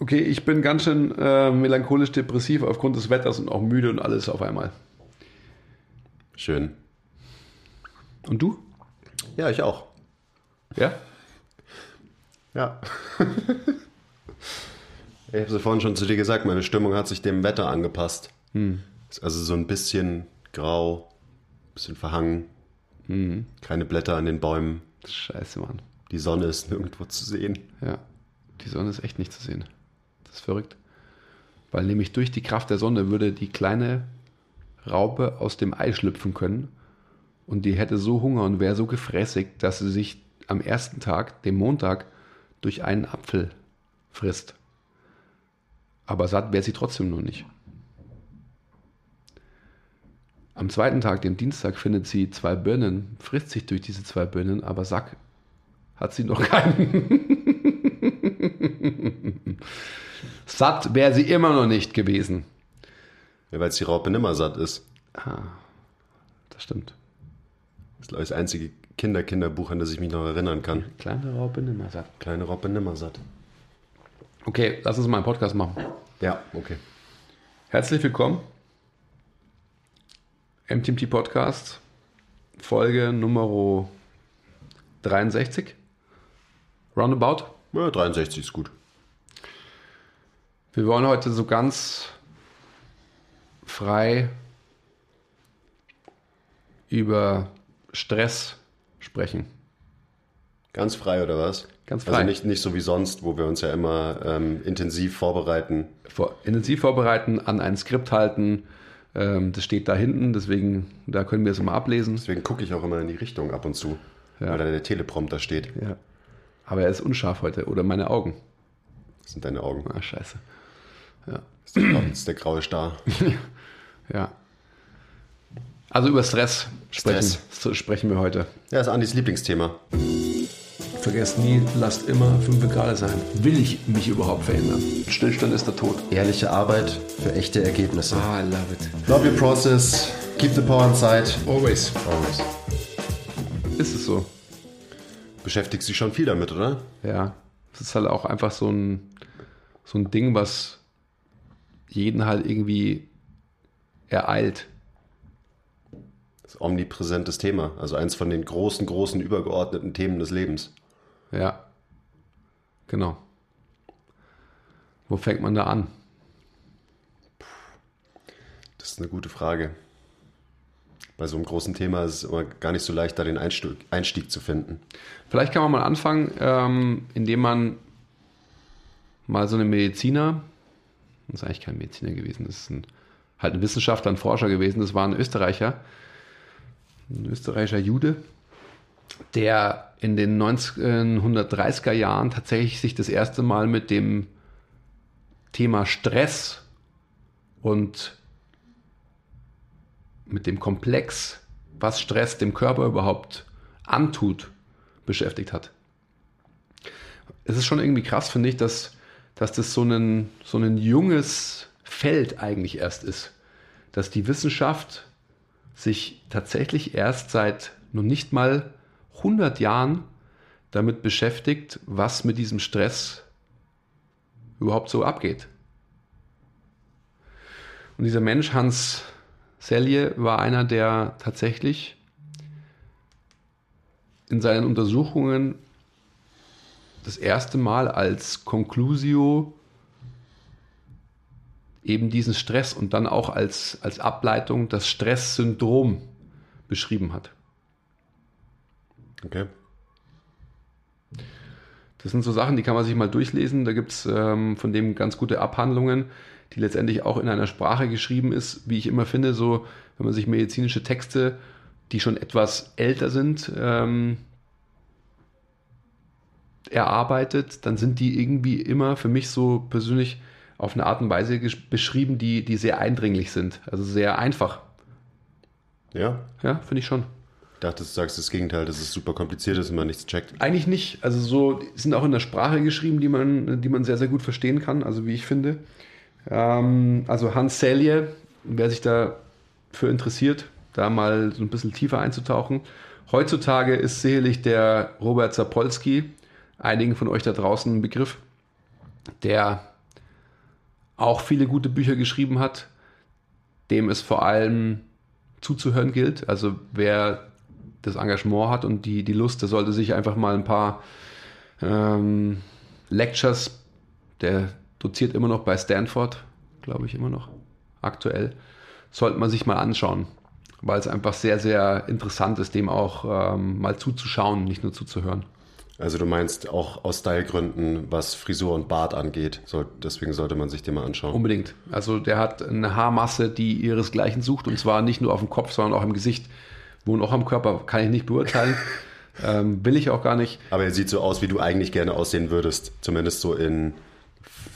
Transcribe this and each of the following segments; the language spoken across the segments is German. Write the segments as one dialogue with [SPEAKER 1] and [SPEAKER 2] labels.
[SPEAKER 1] Okay, ich bin ganz schön äh, melancholisch depressiv aufgrund des Wetters und auch müde und alles auf einmal.
[SPEAKER 2] Schön.
[SPEAKER 1] Und du?
[SPEAKER 2] Ja, ich auch.
[SPEAKER 1] Ja?
[SPEAKER 2] Ja. ich habe es vorhin schon zu dir gesagt, meine Stimmung hat sich dem Wetter angepasst. Ist also so ein bisschen grau, bisschen verhangen. Keine Blätter an den Bäumen.
[SPEAKER 1] Scheiße, Mann.
[SPEAKER 2] Die Sonne ist nirgendwo zu sehen.
[SPEAKER 1] Ja, die Sonne ist echt nicht zu sehen. Das ist verrückt. Weil nämlich durch die Kraft der Sonne würde die kleine Raupe aus dem Ei schlüpfen können und die hätte so Hunger und wäre so gefräßigt, dass sie sich am ersten Tag, dem Montag, durch einen Apfel frisst. Aber satt wäre sie trotzdem noch nicht. Am zweiten Tag, dem Dienstag, findet sie zwei Birnen, frisst sich durch diese zwei Birnen, aber Sack hat sie noch keinen. Satt wäre sie immer noch nicht gewesen.
[SPEAKER 2] Ja, weil es die Raupe nimmer satt ist.
[SPEAKER 1] Das stimmt.
[SPEAKER 2] Das ist, glaube ich, das einzige Kinder-Kinderbuch, an das ich mich noch erinnern kann.
[SPEAKER 1] Kleine Raupe nimmer satt.
[SPEAKER 2] Kleine Raupe nimmer satt.
[SPEAKER 1] Okay, lass uns mal einen Podcast machen.
[SPEAKER 2] Ja, okay.
[SPEAKER 1] Herzlich willkommen. MTMT Podcast, Folge Nummer 63. Roundabout.
[SPEAKER 2] Ja, 63 ist gut.
[SPEAKER 1] Wir wollen heute so ganz frei über Stress sprechen.
[SPEAKER 2] Ganz frei oder was?
[SPEAKER 1] Ganz frei.
[SPEAKER 2] Also nicht, nicht so wie sonst, wo wir uns ja immer ähm, intensiv vorbereiten.
[SPEAKER 1] Vor, intensiv vorbereiten, an ein Skript halten. Ähm, das steht da hinten, deswegen, da können wir es mal ablesen.
[SPEAKER 2] Deswegen gucke ich auch immer in die Richtung ab und zu,
[SPEAKER 1] Ja.
[SPEAKER 2] weil da der Teleprompter steht.
[SPEAKER 1] Ja. Aber er ist unscharf heute. Oder meine Augen.
[SPEAKER 2] Das sind deine Augen.
[SPEAKER 1] Ah, scheiße.
[SPEAKER 2] Das ist der, ist der graue Star.
[SPEAKER 1] Ja. Also über Stress sprechen,
[SPEAKER 2] Stress.
[SPEAKER 1] sprechen wir heute.
[SPEAKER 2] Ja, ist Andis Lieblingsthema.
[SPEAKER 1] Vergesst nie, lasst immer 5 Grad sein. Will ich mich überhaupt verändern? Stillstand ist der Tod.
[SPEAKER 2] Ehrliche Arbeit für echte Ergebnisse.
[SPEAKER 1] Ah, I love it.
[SPEAKER 2] Love your process. Keep the power inside.
[SPEAKER 1] Always.
[SPEAKER 2] Always.
[SPEAKER 1] Ist es so.
[SPEAKER 2] Beschäftigst dich schon viel damit, oder?
[SPEAKER 1] Ja. Es ist halt auch einfach so ein, so ein Ding, was jeden halt irgendwie ereilt.
[SPEAKER 2] Das ist ein omnipräsentes Thema. Also eins von den großen, großen, übergeordneten Themen des Lebens.
[SPEAKER 1] Ja. Genau. Wo fängt man da an?
[SPEAKER 2] Das ist eine gute Frage. Bei so einem großen Thema ist es immer gar nicht so leicht, da den Einstieg, zu finden.
[SPEAKER 1] Vielleicht kann man mal anfangen, ähm, indem man mal so einen Mediziner, das ist eigentlich kein Mediziner gewesen, das ist ein, halt ein Wissenschaftler, ein Forscher gewesen, das war ein Österreicher, ein österreichischer Jude, der in den 1930er Jahren tatsächlich sich das erste Mal mit dem Thema Stress und mit dem Komplex, was Stress dem Körper überhaupt antut, beschäftigt hat. Es ist schon irgendwie krass, finde ich, dass, dass das so ein, so ein junges Feld eigentlich erst ist. Dass die Wissenschaft sich tatsächlich erst seit noch nicht mal 100 Jahren damit beschäftigt, was mit diesem Stress überhaupt so abgeht. Und dieser Mensch, Hans Selye, war einer, der tatsächlich in seinen Untersuchungen das erste Mal als Conclusio eben diesen Stress und dann auch als, als Ableitung das Stresssyndrom beschrieben hat.
[SPEAKER 2] Okay.
[SPEAKER 1] Das sind so Sachen, die kann man sich mal durchlesen. Da gibt es ähm, von dem ganz gute Abhandlungen, die letztendlich auch in einer Sprache geschrieben ist, wie ich immer finde, so wenn man sich medizinische Texte, die schon etwas älter sind, ähm, erarbeitet, dann sind die irgendwie immer für mich so persönlich auf eine Art und Weise beschrieben, die, die sehr eindringlich sind, also sehr einfach.
[SPEAKER 2] Ja?
[SPEAKER 1] Ja, finde ich schon.
[SPEAKER 2] Ich dachte, du sagst das Gegenteil, dass es super kompliziert ist und man nichts checkt.
[SPEAKER 1] Eigentlich nicht. Also so sind auch in der Sprache geschrieben, die man, die man sehr, sehr gut verstehen kann, also wie ich finde. Ähm, also Hans Selye, wer sich dafür interessiert, da mal so ein bisschen tiefer einzutauchen. Heutzutage ist sicherlich der Robert Sapolsky, einigen von euch da draußen ein Begriff, der auch viele gute Bücher geschrieben hat, dem es vor allem zuzuhören gilt. Also wer das Engagement hat und die, die Lust, der sollte sich einfach mal ein paar ähm, Lectures, der doziert immer noch bei Stanford, glaube ich immer noch, aktuell, sollte man sich mal anschauen, weil es einfach sehr, sehr interessant ist, dem auch ähm, mal zuzuschauen, nicht nur zuzuhören.
[SPEAKER 2] Also du meinst auch aus Stylegründen, was Frisur und Bart angeht, soll, deswegen sollte man sich den mal anschauen.
[SPEAKER 1] Unbedingt. Also der hat eine Haarmasse, die ihresgleichen sucht und zwar nicht nur auf dem Kopf, sondern auch im Gesicht. Wo noch am Körper kann ich nicht beurteilen. ähm, will ich auch gar nicht.
[SPEAKER 2] Aber er sieht so aus, wie du eigentlich gerne aussehen würdest. Zumindest so in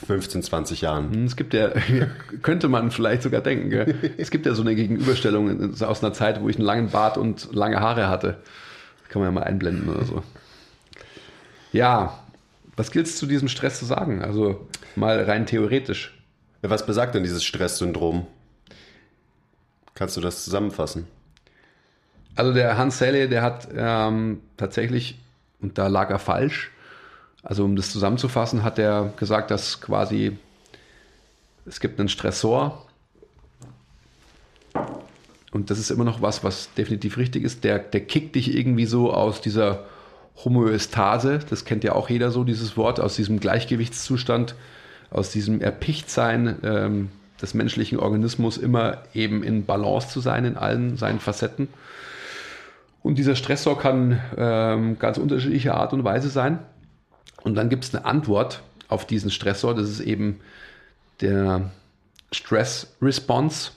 [SPEAKER 2] 15, 20 Jahren.
[SPEAKER 1] Hm, es gibt ja, könnte man vielleicht sogar denken, gell? es gibt ja so eine Gegenüberstellung aus einer Zeit, wo ich einen langen Bart und lange Haare hatte. Das kann man ja mal einblenden oder so. Ja, was gilt es zu diesem Stress zu sagen? Also mal rein theoretisch.
[SPEAKER 2] Was besagt denn dieses Stresssyndrom? Kannst du das zusammenfassen?
[SPEAKER 1] Also der Hans Selle, der hat ähm, tatsächlich, und da lag er falsch, also um das zusammenzufassen, hat er gesagt, dass quasi es gibt einen Stressor und das ist immer noch was, was definitiv richtig ist. Der, der kickt dich irgendwie so aus dieser Homöostase, das kennt ja auch jeder so, dieses Wort, aus diesem Gleichgewichtszustand, aus diesem Erpichtsein ähm, des menschlichen Organismus, immer eben in Balance zu sein in allen seinen Facetten. Und dieser Stressor kann ähm, ganz unterschiedliche Art und Weise sein. Und dann gibt es eine Antwort auf diesen Stressor, das ist eben der Stress Response.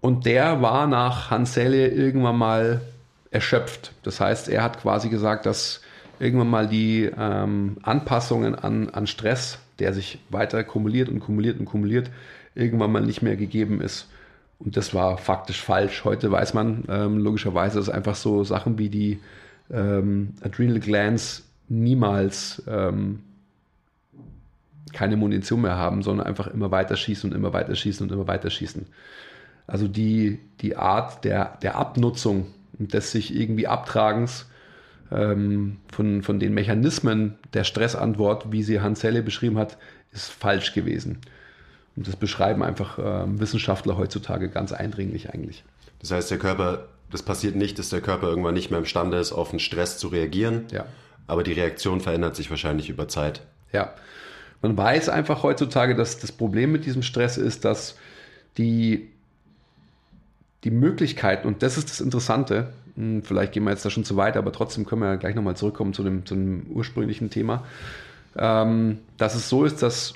[SPEAKER 1] Und der war nach Hans Selle irgendwann mal erschöpft. Das heißt, er hat quasi gesagt, dass irgendwann mal die ähm, Anpassungen an, an Stress, der sich weiter kumuliert und kumuliert und kumuliert, irgendwann mal nicht mehr gegeben ist. Und das war faktisch falsch. Heute weiß man ähm, logischerweise, dass einfach so Sachen wie die ähm, Adrenal Glands niemals ähm, keine Munition mehr haben, sondern einfach immer weiter schießen und immer weiter schießen und immer weiter schießen. Also die, die Art der, der Abnutzung des sich irgendwie Abtragens ähm, von, von den Mechanismen der Stressantwort, wie sie Hans Selle beschrieben hat, ist falsch gewesen. Und das beschreiben einfach äh, Wissenschaftler heutzutage ganz eindringlich eigentlich.
[SPEAKER 2] Das heißt, der Körper, das passiert nicht, dass der Körper irgendwann nicht mehr imstande ist, auf den Stress zu reagieren.
[SPEAKER 1] Ja.
[SPEAKER 2] Aber die Reaktion verändert sich wahrscheinlich über Zeit.
[SPEAKER 1] Ja. Man weiß einfach heutzutage, dass das Problem mit diesem Stress ist, dass die die Möglichkeiten, und das ist das Interessante, hm, vielleicht gehen wir jetzt da schon zu weit, aber trotzdem können wir ja gleich nochmal zurückkommen zu dem, zu dem ursprünglichen Thema, ähm, dass es so ist, dass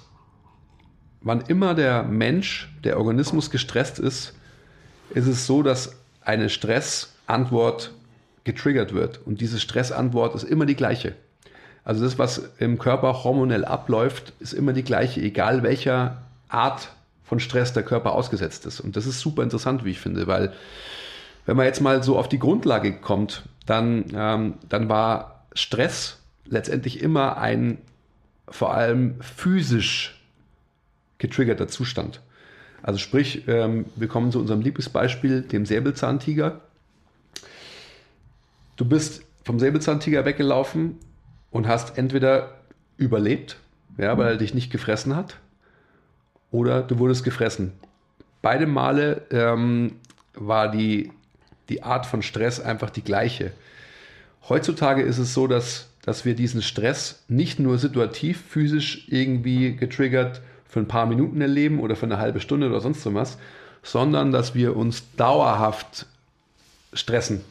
[SPEAKER 1] wann immer der Mensch, der Organismus gestresst ist, ist es so, dass eine Stressantwort getriggert wird. Und diese Stressantwort ist immer die gleiche. Also das, was im Körper hormonell abläuft, ist immer die gleiche, egal welcher Art von Stress der Körper ausgesetzt ist. Und das ist super interessant, wie ich finde, weil wenn man jetzt mal so auf die Grundlage kommt, dann, ähm, dann war Stress letztendlich immer ein vor allem physisch getriggerter Zustand. Also sprich, ähm, wir kommen zu unserem Lieblingsbeispiel, dem Säbelzahntiger. Du bist vom Säbelzahntiger weggelaufen und hast entweder überlebt, ja, weil er dich nicht gefressen hat, oder du wurdest gefressen. Beide Male ähm, war die, die Art von Stress einfach die gleiche. Heutzutage ist es so, dass, dass wir diesen Stress nicht nur situativ, physisch irgendwie getriggert für ein paar Minuten erleben oder für eine halbe Stunde oder sonst was, sondern dass wir uns dauerhaft stressen,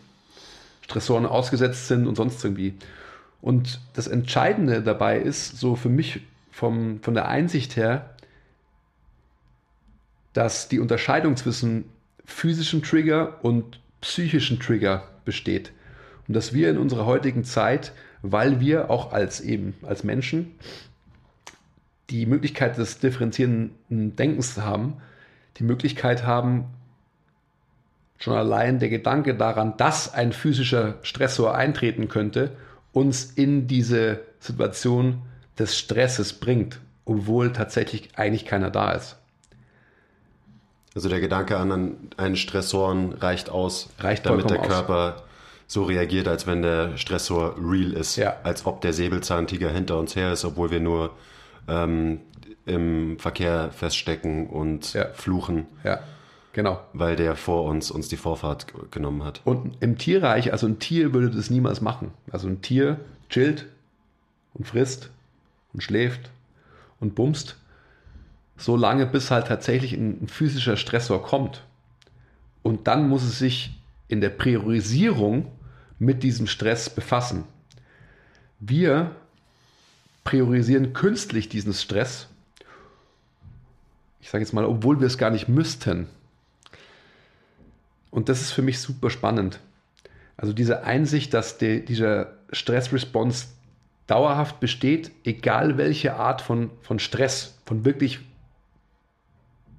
[SPEAKER 1] Stressoren ausgesetzt sind und sonst irgendwie. Und das Entscheidende dabei ist, so für mich vom, von der Einsicht her, dass die Unterscheidung zwischen physischen Trigger und psychischen Trigger besteht. Und dass wir in unserer heutigen Zeit, weil wir auch als eben als Menschen die Möglichkeit des differenzierenden Denkens haben, die Möglichkeit haben, schon allein der Gedanke daran, dass ein physischer Stressor eintreten könnte, uns in diese Situation des Stresses bringt, obwohl tatsächlich eigentlich keiner da ist.
[SPEAKER 2] Also der Gedanke an einen Stressoren reicht aus,
[SPEAKER 1] reicht
[SPEAKER 2] damit der Körper aus. so reagiert, als wenn der Stressor real ist.
[SPEAKER 1] Ja.
[SPEAKER 2] Als ob der Säbelzahntiger hinter uns her ist, obwohl wir nur ähm, im Verkehr feststecken und
[SPEAKER 1] Ja.
[SPEAKER 2] fluchen,
[SPEAKER 1] Ja, genau.
[SPEAKER 2] weil der vor uns uns die Vorfahrt genommen hat.
[SPEAKER 1] Und im Tierreich, also ein Tier würde das niemals machen. Also ein Tier chillt und frisst und schläft und bumst, so lange bis halt tatsächlich ein physischer Stressor kommt. Und dann muss es sich in der Priorisierung mit diesem Stress befassen. Wir priorisieren künstlich diesen Stress. Ich sage jetzt mal, obwohl wir es gar nicht müssten. Und das ist für mich super spannend. Also diese Einsicht, dass die, dieser Stressresponse dauerhaft besteht, egal welche Art von, von Stress, von wirklich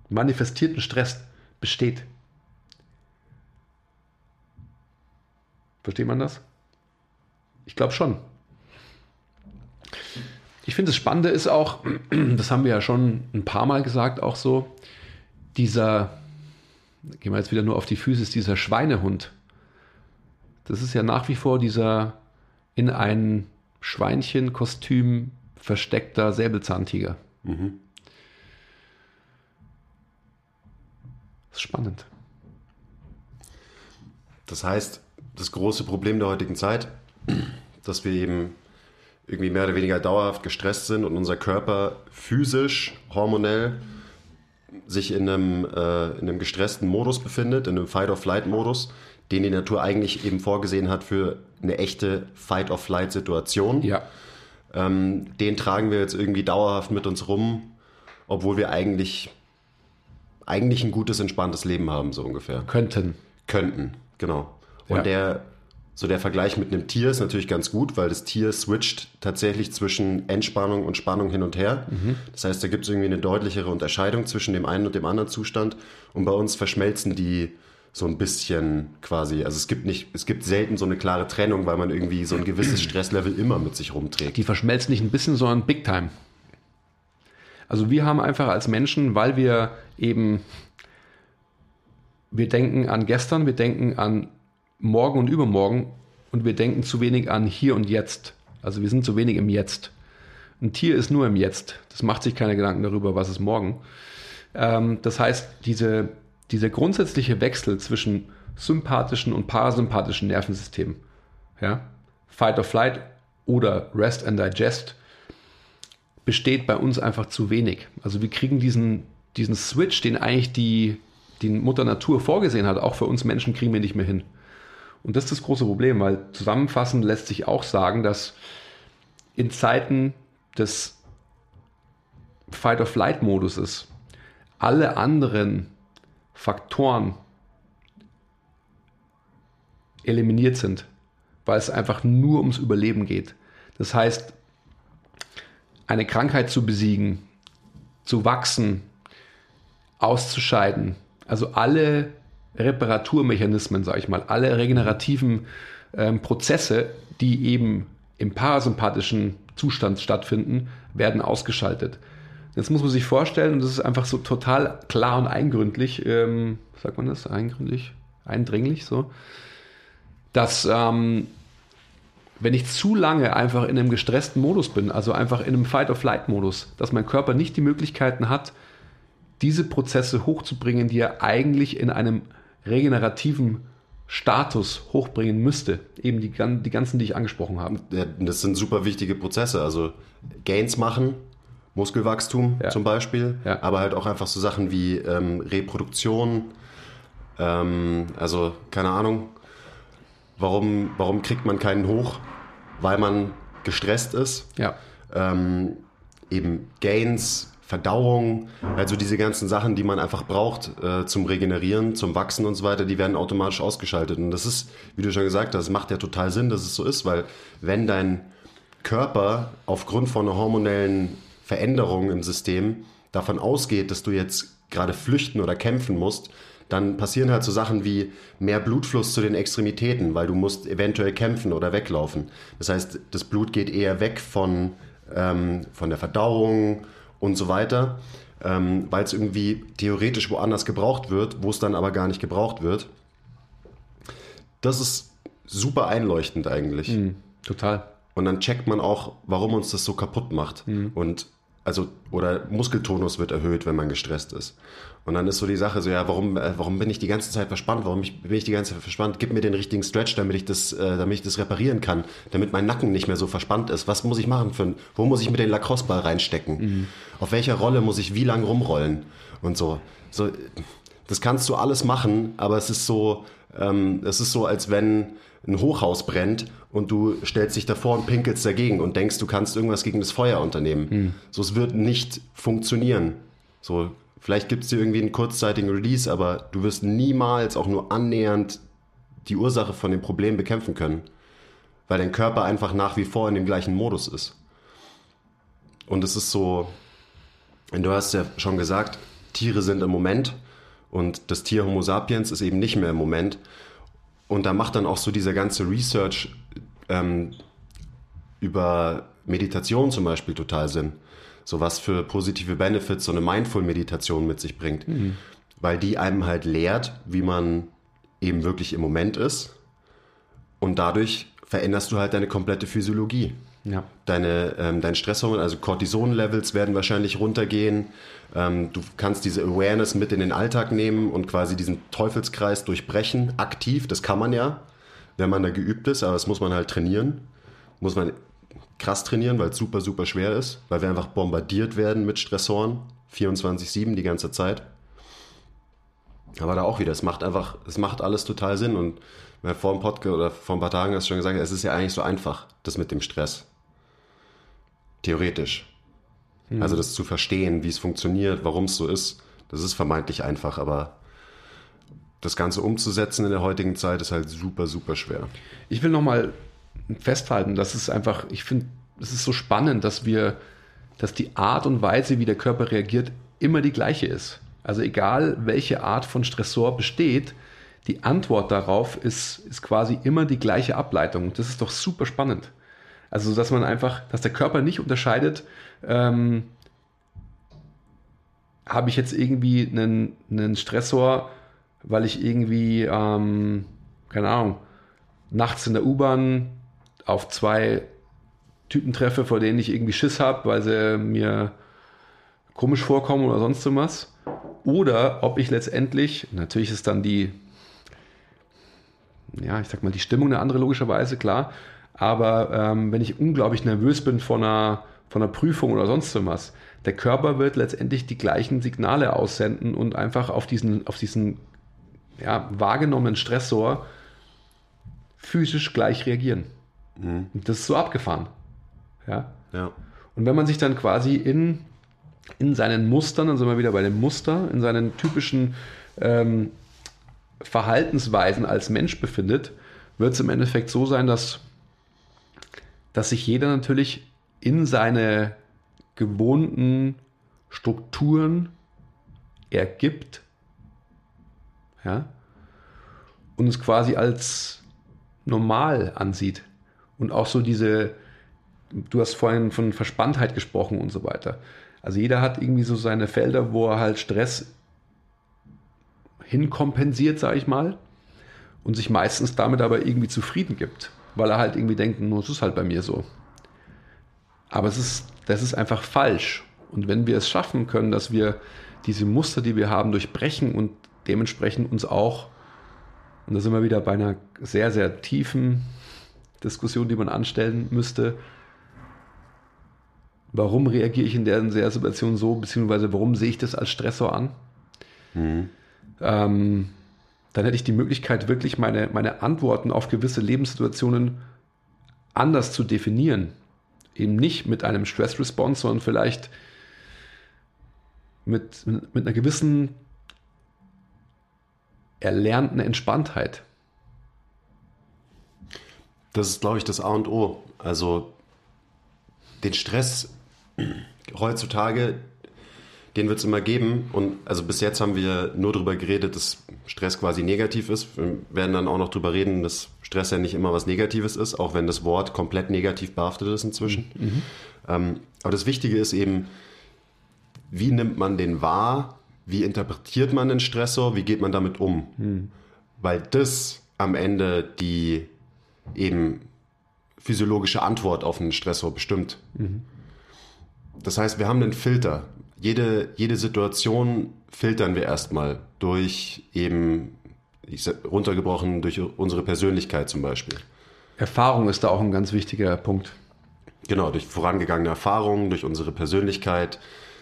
[SPEAKER 1] manifestierten Stress besteht. Versteht man das? Ich glaube schon. Ich finde, das Spannende ist auch, das haben wir ja schon ein paar Mal gesagt, auch so, dieser, gehen wir jetzt wieder nur auf die Füße, ist dieser Schweinehund. Das ist ja nach wie vor dieser in ein Schweinchenkostüm versteckter Säbelzahntiger. Das ist spannend.
[SPEAKER 2] Das heißt, das große Problem der heutigen Zeit, dass wir eben irgendwie mehr oder weniger dauerhaft gestresst sind und unser Körper physisch, hormonell sich in einem, äh, in einem gestressten Modus befindet, in einem Fight-or-Flight-Modus, den die Natur eigentlich eben vorgesehen hat für eine echte Fight-or-Flight-Situation.
[SPEAKER 1] Ja,
[SPEAKER 2] Ähm, den tragen wir jetzt irgendwie dauerhaft mit uns rum, obwohl wir eigentlich, eigentlich ein gutes, entspanntes Leben haben, so ungefähr.
[SPEAKER 1] könnten.
[SPEAKER 2] Könnten, genau. Und
[SPEAKER 1] Ja.
[SPEAKER 2] der, so der Vergleich mit einem Tier ist natürlich ganz gut, weil das Tier switcht tatsächlich zwischen Entspannung und Spannung hin und her. Das heißt, da gibt es irgendwie eine deutlichere Unterscheidung zwischen dem einen und dem anderen Zustand. Und bei uns verschmelzen die so ein bisschen quasi. Also es gibt nicht, es gibt selten so eine klare Trennung, weil man irgendwie so ein gewisses Stresslevel immer mit sich rumträgt.
[SPEAKER 1] Die verschmelzen nicht ein bisschen, sondern big time. Also wir haben einfach als Menschen, weil wir eben, wir denken an gestern, wir denken an morgen und übermorgen und wir denken zu wenig an hier und jetzt. Also wir sind zu wenig im Jetzt. Ein Tier ist nur im Jetzt. Das macht sich keine Gedanken darüber, was ist morgen. Ähm, das heißt, diese, dieser grundsätzliche Wechsel zwischen sympathischen und parasympathischen Nervensystemen, ja, Fight or Flight oder Rest and Digest, besteht bei uns einfach zu wenig. Also wir kriegen diesen, diesen Switch, den eigentlich die, die Mutter Natur vorgesehen hat, auch für uns Menschen kriegen wir nicht mehr hin. Und das ist das große Problem, weil zusammenfassend lässt sich auch sagen, dass in Zeiten des Fight-or-Flight-Moduses alle anderen Faktoren eliminiert sind, weil es einfach nur ums Überleben geht. Das heißt, eine Krankheit zu besiegen, zu wachsen, auszuscheiden, also alle Reparaturmechanismen, sage ich mal, alle regenerativen ähm, Prozesse, die eben im parasympathischen Zustand stattfinden, werden ausgeschaltet. Jetzt muss man sich vorstellen, und das ist einfach so total klar und eingründlich, ähm, sagt man das, eingründlich, eindringlich so, dass ähm, wenn ich zu lange einfach in einem gestressten Modus bin, also einfach in einem Fight-or-Flight-Modus, dass mein Körper nicht die Möglichkeiten hat, diese Prozesse hochzubringen, die er eigentlich in einem regenerativen Status hochbringen müsste. Eben die, die ganzen, die ich angesprochen habe.
[SPEAKER 2] Ja, das sind super wichtige Prozesse. Also Gains machen, Muskelwachstum
[SPEAKER 1] Ja.
[SPEAKER 2] zum Beispiel,
[SPEAKER 1] Ja.
[SPEAKER 2] aber halt auch einfach so Sachen wie ähm, Reproduktion. Ähm, also keine Ahnung, warum, warum kriegt man keinen hoch? Weil man gestresst ist.
[SPEAKER 1] Ja,
[SPEAKER 2] Ähm, eben Gains, Verdauung, also diese ganzen Sachen, die man einfach braucht äh, zum Regenerieren, zum Wachsen und so weiter, die werden automatisch ausgeschaltet. Und das ist, wie du schon gesagt hast, macht ja total Sinn, dass es so ist, weil wenn dein Körper aufgrund von einer hormonellen Veränderung im System davon ausgeht, dass du jetzt gerade flüchten oder kämpfen musst, dann passieren halt so Sachen wie mehr Blutfluss zu den Extremitäten, weil du musst eventuell kämpfen oder weglaufen. Das heißt, das Blut geht eher weg von, ähm, von der Verdauung und so weiter, ähm, weil es irgendwie theoretisch woanders gebraucht wird, wo es dann aber gar nicht gebraucht wird. Das ist super einleuchtend eigentlich.
[SPEAKER 1] hm, total.
[SPEAKER 2] Und dann checkt man auch, warum uns das so kaputt macht. Und also oder Muskeltonus wird erhöht, wenn man gestresst ist. Und dann ist so die Sache so, ja, warum, äh, warum bin ich die ganze Zeit verspannt? Warum ich, bin ich die ganze Zeit verspannt? Gib mir den richtigen Stretch, damit ich das, äh, damit ich das reparieren kann, damit mein Nacken nicht mehr so verspannt ist. Was muss ich machen für, wo muss ich mir den Lacrosse-Ball reinstecken? Mhm. Auf welcher Rolle muss ich wie lang rumrollen? Und so. So, das kannst du alles machen, aber es ist so, ähm, es ist so, als wenn ein Hochhaus brennt und du stellst dich davor und pinkelst dagegen und denkst, du kannst irgendwas gegen das Feuer unternehmen. Mhm. So, es wird nicht funktionieren. So, vielleicht gibt es dir irgendwie einen kurzzeitigen Release, aber du wirst niemals auch nur annähernd die Ursache von dem Problem bekämpfen können, weil dein Körper einfach nach wie vor in dem gleichen Modus ist. Und es ist so, du hast ja schon gesagt, Tiere sind im Moment und das Tier Homo sapiens ist eben nicht mehr im Moment. Und da macht dann auch so dieser ganze Research ähm, über Meditation zum Beispiel total Sinn. So was für positive Benefits so eine Mindful-Meditation mit sich bringt. Mhm. Weil die einem halt lehrt, wie man eben wirklich im Moment ist. Und dadurch veränderst du halt deine komplette Physiologie. Ja. Deine, ähm, dein Stresshormon, also Cortison-Levels werden wahrscheinlich runtergehen. Ähm, du kannst diese Awareness mit in den Alltag nehmen und quasi diesen Teufelskreis durchbrechen, aktiv. Das kann man ja, wenn man da geübt ist, aber das muss man halt trainieren. Muss man krass trainieren, weil es super, super schwer ist, weil wir einfach bombardiert werden mit Stressoren, 24-7 die ganze Zeit. Aber da auch wieder, es macht einfach, es macht alles total Sinn und vor dem Podcast oder vor ein paar Tagen hast du schon gesagt, es ist ja eigentlich so einfach, das mit dem Stress. Theoretisch. Mhm. Also das zu verstehen, wie es funktioniert, warum es so ist, das ist vermeintlich einfach, aber das Ganze umzusetzen in der heutigen Zeit ist halt super, super schwer.
[SPEAKER 1] Ich will nochmal festhalten, dass es einfach, ich finde, es ist so spannend, dass wir, dass die Art und Weise, wie der Körper reagiert, immer die gleiche ist. Also egal, welche Art von Stressor besteht, die Antwort darauf ist, ist quasi immer die gleiche Ableitung. Das ist doch super spannend. Also, dass man einfach, dass der Körper nicht unterscheidet, ähm, habe ich jetzt irgendwie einen, einen Stressor, weil ich irgendwie, ähm, keine Ahnung, nachts in der U-Bahn auf zwei Typen treffe, vor denen ich irgendwie Schiss habe, weil sie mir komisch vorkommen oder sonst was. Oder ob ich letztendlich, natürlich ist dann die, ja, ich sag mal, die Stimmung eine andere logischerweise, klar, aber ähm, wenn ich unglaublich nervös bin von einer, von einer Prüfung oder sonst was, der Körper wird letztendlich die gleichen Signale aussenden und einfach auf diesen, auf diesen ja, wahrgenommenen Stressor physisch gleich reagieren. Mhm. Das ist so abgefahren. Ja? ja. Und wenn man sich dann quasi in, in seinen Mustern, dann sind wir wieder bei dem Muster, in seinen typischen ähm, Verhaltensweisen als Mensch befindet, wird es im Endeffekt so sein, dass dass sich jeder natürlich in seine gewohnten Strukturen ergibt ja, und es quasi als normal ansieht. Und auch so diese, du hast vorhin von Verspanntheit gesprochen und so weiter. Also jeder hat irgendwie so seine Felder, wo er halt Stress hinkompensiert, sage ich mal, und sich meistens damit aber irgendwie zufrieden gibt weil er halt irgendwie denkt, nur es ist halt bei mir so. Aber es ist, das ist einfach falsch. Und wenn wir es schaffen können, dass wir diese Muster, die wir haben, durchbrechen und dementsprechend uns auch, und da sind wir wieder bei einer sehr, sehr tiefen Diskussion, die man anstellen müsste, warum reagiere ich in der, in der Situation so, beziehungsweise warum sehe ich das als Stressor an? Mhm. Ähm, dann hätte ich die Möglichkeit, wirklich meine, meine Antworten auf gewisse Lebenssituationen anders zu definieren. Eben nicht mit einem Stress-Response, sondern vielleicht mit, mit einer gewissen erlernten Entspanntheit.
[SPEAKER 2] Das ist, glaube ich, das A und O. Also den Stress heutzutage den wird es immer geben. Und also bis jetzt haben wir nur darüber geredet, dass Stress quasi negativ ist. Wir werden dann auch noch darüber reden, dass Stress ja nicht immer was Negatives ist, auch wenn das Wort komplett negativ behaftet ist inzwischen. Mhm. Ähm, aber das Wichtige ist eben, wie nimmt man den wahr? Wie interpretiert man den Stressor? Wie geht man damit um? Mhm. Weil das am Ende die eben physiologische Antwort auf einen Stressor bestimmt. Mhm. das heißt, wir haben einen Filter. Jede, jede Situation filtern wir erstmal durch eben, ich sag, runtergebrochen, durch unsere Persönlichkeit zum Beispiel.
[SPEAKER 1] Erfahrung ist da auch ein ganz wichtiger Punkt.
[SPEAKER 2] Genau, durch vorangegangene Erfahrungen, durch unsere Persönlichkeit.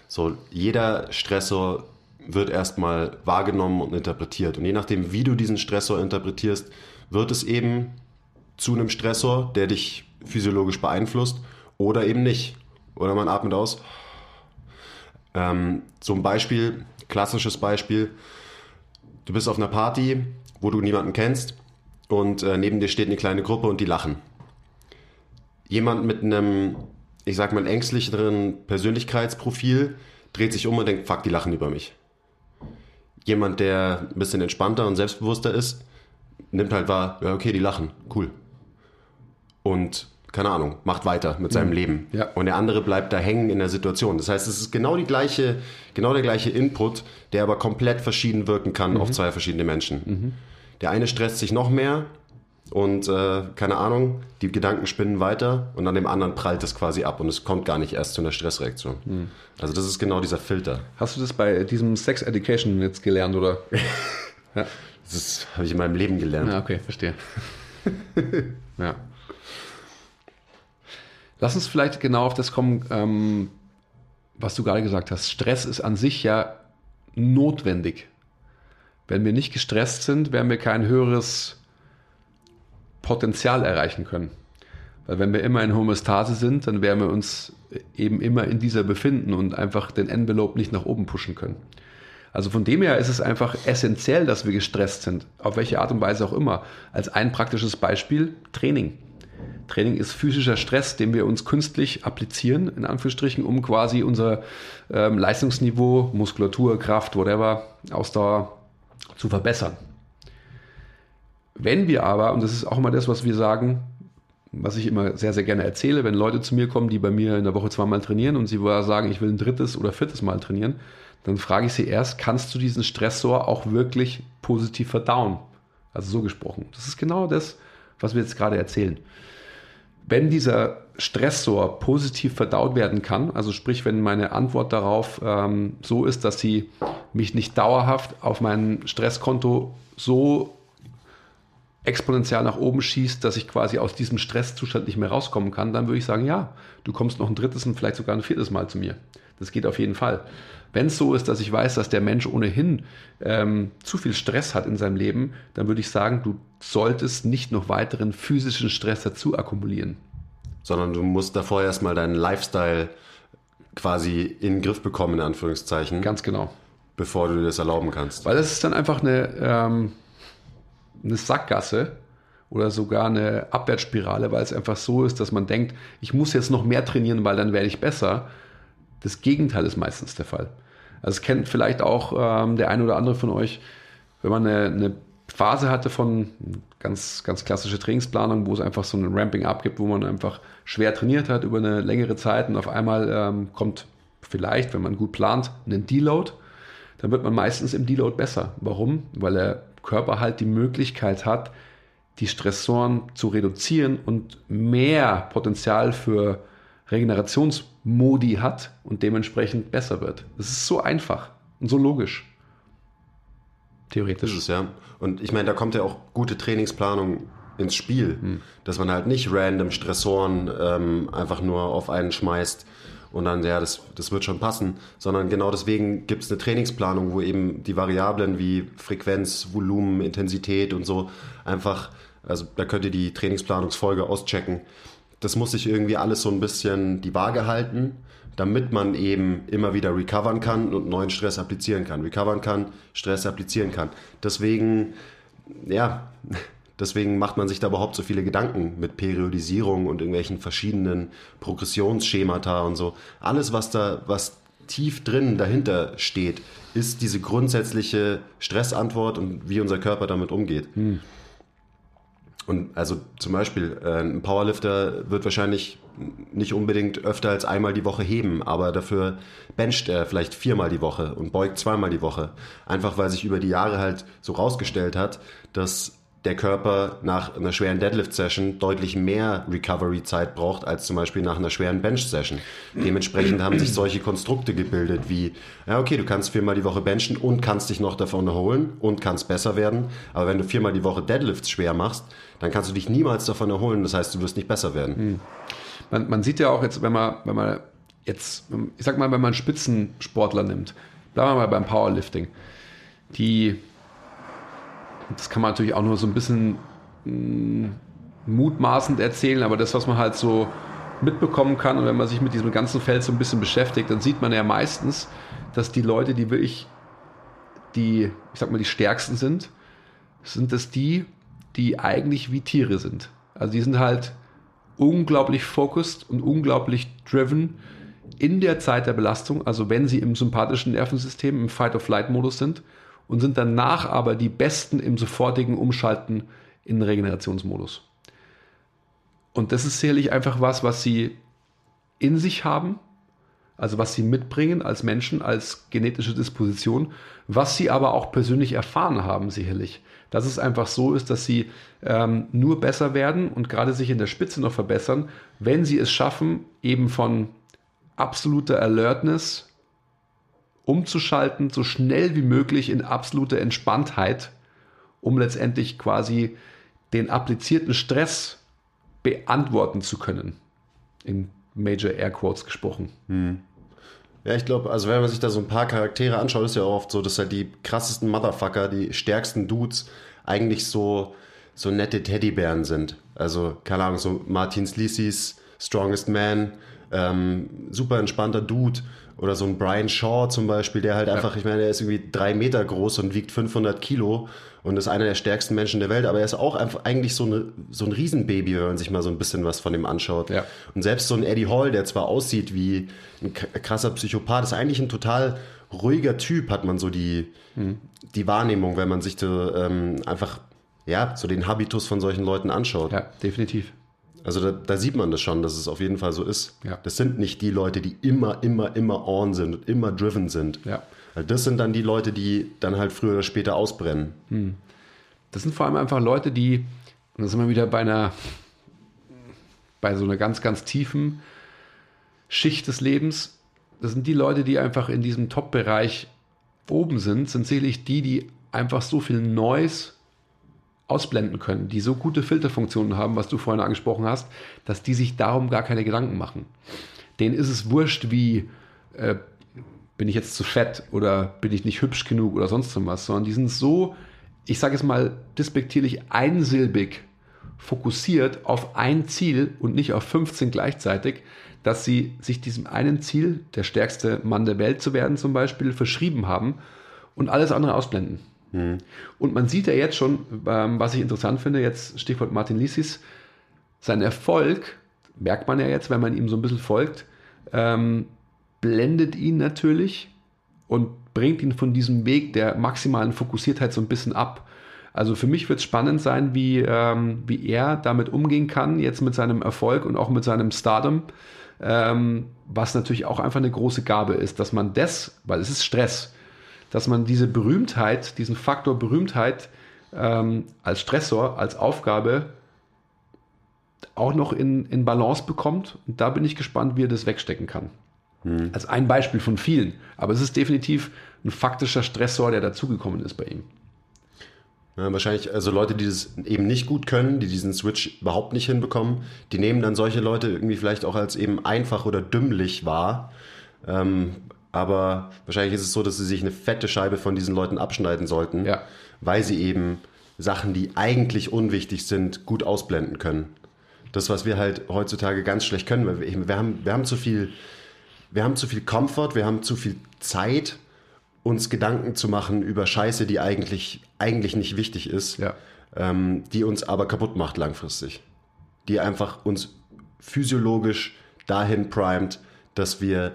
[SPEAKER 2] So, jeder Stressor wird erstmal wahrgenommen und interpretiert. Und je nachdem, wie du diesen Stressor interpretierst, wird es eben zu einem Stressor, der dich physiologisch beeinflusst oder eben nicht. Oder man atmet aus. Ähm, so ein Beispiel, klassisches Beispiel. Du bist auf einer Party, wo du niemanden kennst und äh, neben dir steht eine kleine Gruppe und die lachen. Jemand mit einem, ich sag mal, ängstlicheren Persönlichkeitsprofil dreht sich um und denkt, fuck, die lachen über mich. Jemand, der ein bisschen entspannter und selbstbewusster ist, nimmt halt wahr, ja, okay, die lachen, cool. Und keine Ahnung, macht weiter mit seinem mhm. Leben.
[SPEAKER 1] Ja.
[SPEAKER 2] Und der andere bleibt da hängen in der Situation. Das heißt, es ist genau die gleiche, genau der gleiche Input, der aber komplett verschieden wirken kann mhm. auf zwei verschiedene Menschen. Mhm. Der eine stresst sich noch mehr und äh, keine Ahnung, die Gedanken spinnen weiter und an dem anderen prallt es quasi ab und es kommt gar nicht erst zu einer Stressreaktion. Mhm. Also das ist genau dieser Filter.
[SPEAKER 1] Hast du das bei diesem Sex Education jetzt gelernt oder?
[SPEAKER 2] ja. Das habe ich in meinem Leben gelernt.
[SPEAKER 1] Ja, okay, verstehe. ja. Lass uns vielleicht genau auf das kommen, ähm, was du gerade gesagt hast. Stress ist an sich ja notwendig. Wenn wir nicht gestresst sind, werden wir kein höheres Potenzial erreichen können. Weil wenn wir immer in Homöostase sind, dann werden wir uns eben immer in dieser befinden und einfach den Envelope nicht nach oben pushen können. Also von dem her ist es einfach essentiell, dass wir gestresst sind, auf welche Art und Weise auch immer. Als ein praktisches Beispiel Training. Training ist physischer Stress, den wir uns künstlich applizieren, in Anführungsstrichen, um quasi unser ähm, Leistungsniveau, Muskulatur, Kraft, whatever, Ausdauer zu verbessern. Wenn wir aber, und das ist auch immer das, was wir sagen, was ich immer sehr, sehr gerne erzähle, wenn Leute zu mir kommen, die bei mir in der Woche zweimal trainieren und sie sagen, ich will ein drittes oder viertes Mal trainieren, dann frage ich sie erst, kannst du diesen Stressor auch wirklich positiv verdauen? Also so gesprochen. Das ist genau das, was wir jetzt gerade erzählen. Wenn dieser Stressor positiv verdaut werden kann, also sprich, wenn meine Antwort darauf ähm, so ist, dass sie mich nicht dauerhaft auf mein Stresskonto so exponentiell nach oben schießt, dass ich quasi aus diesem Stresszustand nicht mehr rauskommen kann, dann würde ich sagen, ja, du kommst noch ein drittes und vielleicht sogar ein viertes Mal zu mir. Das geht auf jeden Fall. Wenn es so ist, dass ich weiß, dass der Mensch ohnehin ähm, zu viel Stress hat in seinem Leben, dann würde ich sagen, du solltest nicht noch weiteren physischen Stress dazu akkumulieren.
[SPEAKER 2] Sondern du musst davor erstmal deinen Lifestyle quasi in den Griff bekommen, in Anführungszeichen.
[SPEAKER 1] Ganz genau.
[SPEAKER 2] Bevor du dir das erlauben kannst.
[SPEAKER 1] Weil das ist dann einfach eine, ähm, eine Sackgasse oder sogar eine Abwärtsspirale, weil es einfach so ist, dass man denkt, ich muss jetzt noch mehr trainieren, weil dann werde ich besser. Das Gegenteil ist meistens der Fall. Also es kennt vielleicht auch ähm, der eine oder andere von euch, wenn man eine, eine Phase hatte von ganz, ganz klassische Trainingsplanung, wo es einfach so ein Ramping-up gibt, wo man einfach schwer trainiert hat über eine längere Zeit und auf einmal ähm, kommt vielleicht, wenn man gut plant, ein Deload, dann wird man meistens im Deload besser. Warum? Weil der Körper halt die Möglichkeit hat, die Stressoren zu reduzieren und mehr Potenzial für Regenerationsmodi hat und dementsprechend besser wird. Das ist so einfach und so logisch. Theoretisch.
[SPEAKER 2] Ist es, ja. Und ich meine, da kommt ja auch gute Trainingsplanung ins Spiel, hm. dass man halt nicht random Stressoren ähm, einfach nur auf einen schmeißt und dann, ja, das, das wird schon passen, sondern genau deswegen gibt es eine Trainingsplanung, wo eben die Variablen wie Frequenz, Volumen, Intensität und so einfach, also da könnt ihr die Trainingsplanungsfolge auschecken, das muss sich irgendwie alles so ein bisschen die Waage halten, damit man eben immer wieder recovern kann und neuen Stress applizieren kann. Recovern kann, Stress applizieren kann. Deswegen, ja, deswegen macht man sich da überhaupt so viele Gedanken mit Periodisierung und irgendwelchen verschiedenen Progressionsschemata und so. Alles, was da, was tief drin dahinter steht, ist diese grundsätzliche Stressantwort und wie unser Körper damit umgeht. Hm. Und also zum Beispiel, äh, ein Powerlifter wird wahrscheinlich nicht unbedingt öfter als einmal die Woche heben, aber dafür bencht er vielleicht viermal die Woche und beugt zweimal die Woche. Einfach weil sich über die Jahre halt so rausgestellt hat, dass der Körper nach einer schweren Deadlift-Session deutlich mehr Recovery-Zeit braucht als zum Beispiel nach einer schweren Bench-Session. Dementsprechend haben sich solche Konstrukte gebildet wie, ja okay, du kannst viermal die Woche benchen und kannst dich noch davon erholen und kannst besser werden. Aber wenn du viermal die Woche Deadlifts schwer machst, dann kannst du dich niemals davon erholen. Das heißt, du wirst nicht besser werden. Hm.
[SPEAKER 1] Man, man sieht ja auch jetzt, wenn man, wenn man jetzt, ich sag mal, wenn man Spitzensportler nimmt, bleiben wir mal beim Powerlifting, die das kann man natürlich auch nur so ein bisschen mh, mm, mutmaßend erzählen, aber das, was man halt so mitbekommen kann und wenn man sich mit diesem ganzen Feld so ein bisschen beschäftigt, dann sieht man ja meistens, dass die Leute, die wirklich die, ich sag mal, die stärksten sind, sind es die, die eigentlich wie Tiere sind. Also die sind halt unglaublich focused und unglaublich driven in der Zeit der Belastung, also wenn sie im sympathischen Nervensystem, im Fight-of-Flight-Modus sind und sind danach aber die Besten im sofortigen Umschalten in den Regenerationsmodus. Und das ist sicherlich einfach was, was sie in sich haben, also was sie mitbringen als Menschen, als genetische Disposition, was sie aber auch persönlich erfahren haben, sicherlich. Dass es einfach so ist, dass sie ähm, nur besser werden und gerade sich in der Spitze noch verbessern, wenn sie es schaffen, eben von absoluter Alertness umzuschalten, so schnell wie möglich in absolute Entspanntheit, um letztendlich quasi den applizierten Stress beantworten zu können. In Major Air Quotes gesprochen. Hm.
[SPEAKER 2] Ja, ich glaube, also wenn man sich da so ein paar Charaktere anschaut, ist ja auch oft so, dass halt die krassesten Motherfucker, die stärksten Dudes eigentlich so, so nette Teddybären sind. Also, keine Ahnung, so Martin Sleazy's Strongest Man, ähm, super entspannter Dude oder so ein Brian Shaw zum Beispiel, der halt einfach, ich meine, der ist irgendwie drei Meter groß und wiegt 500 Kilo und ist einer der stärksten Menschen der Welt, aber er ist auch einfach eigentlich so, eine, so ein Riesenbaby, wenn man sich mal so ein bisschen was von ihm anschaut. Ja. Und selbst so ein Eddie Hall, der zwar aussieht wie ein krasser Psychopath, ist eigentlich ein total ruhiger Typ, hat man so die, mhm. die Wahrnehmung, wenn man sich so, ähm, einfach ja, so den Habitus von solchen Leuten anschaut.
[SPEAKER 1] Ja, definitiv.
[SPEAKER 2] Also da, da, sieht man das schon, dass es auf jeden Fall so ist. Ja. Das sind nicht die Leute, die immer, immer, immer on sind und immer driven sind. Ja. Das sind dann die Leute, die dann halt früher oder später ausbrennen. Hm.
[SPEAKER 1] Das sind vor allem einfach Leute, die, und da sind wir wieder bei einer, bei so einer ganz, ganz tiefen Schicht des Lebens. Das sind die Leute, die einfach in diesem Top-Bereich oben sind, sind sicherlich die, die einfach so viel Neues ausblenden können, die so gute Filterfunktionen haben, was du vorhin angesprochen hast, dass die sich darum gar keine Gedanken machen. Denen ist es wurscht, wie äh, bin ich jetzt zu fett oder bin ich nicht hübsch genug oder sonst was, sondern die sind so, ich sage es mal despektierlich, einsilbig fokussiert auf ein Ziel und nicht auf 15 gleichzeitig, dass sie sich diesem einen Ziel, der stärkste Mann der Welt zu werden zum Beispiel, verschrieben haben und alles andere ausblenden. Mhm. Und man sieht ja jetzt schon, ähm, was ich interessant finde, jetzt Stichwort Martin Lissis, sein Erfolg, merkt man ja jetzt, wenn man ihm so ein bisschen folgt, ähm, blendet ihn natürlich und bringt ihn von diesem Weg der maximalen Fokussiertheit so ein bisschen ab. Also für mich wird es spannend sein, wie, ähm, wie er damit umgehen kann, jetzt mit seinem Erfolg und auch mit seinem Stardom, ähm, was natürlich auch einfach eine große Gabe ist, dass man das, weil es ist Stress, dass man diese Berühmtheit, diesen Faktor Berühmtheit ähm, als Stressor, als Aufgabe auch noch in, in Balance bekommt. Und da bin ich gespannt, wie er das wegstecken kann. Hm. Als ein Beispiel von vielen. Aber es ist definitiv ein faktischer Stressor, der dazugekommen ist bei ihm.
[SPEAKER 2] Ja, wahrscheinlich, also Leute, die das eben nicht gut können, die diesen Switch überhaupt nicht hinbekommen, die nehmen dann solche Leute irgendwie vielleicht auch als eben einfach oder dümmlich wahr. Ähm, aber wahrscheinlich ist es so, dass sie sich eine fette Scheibe von diesen Leuten abschneiden sollten, ja. weil sie eben Sachen, die eigentlich unwichtig sind, gut ausblenden können. Das, was wir halt heutzutage ganz schlecht können, weil wir, wir, haben, wir haben zu viel, wir haben zu viel Komfort, wir haben zu viel Zeit, uns Gedanken zu machen über Scheiße, die eigentlich, eigentlich nicht wichtig ist, ja. ähm, die uns aber kaputt macht langfristig. Die einfach uns physiologisch dahin primet, dass wir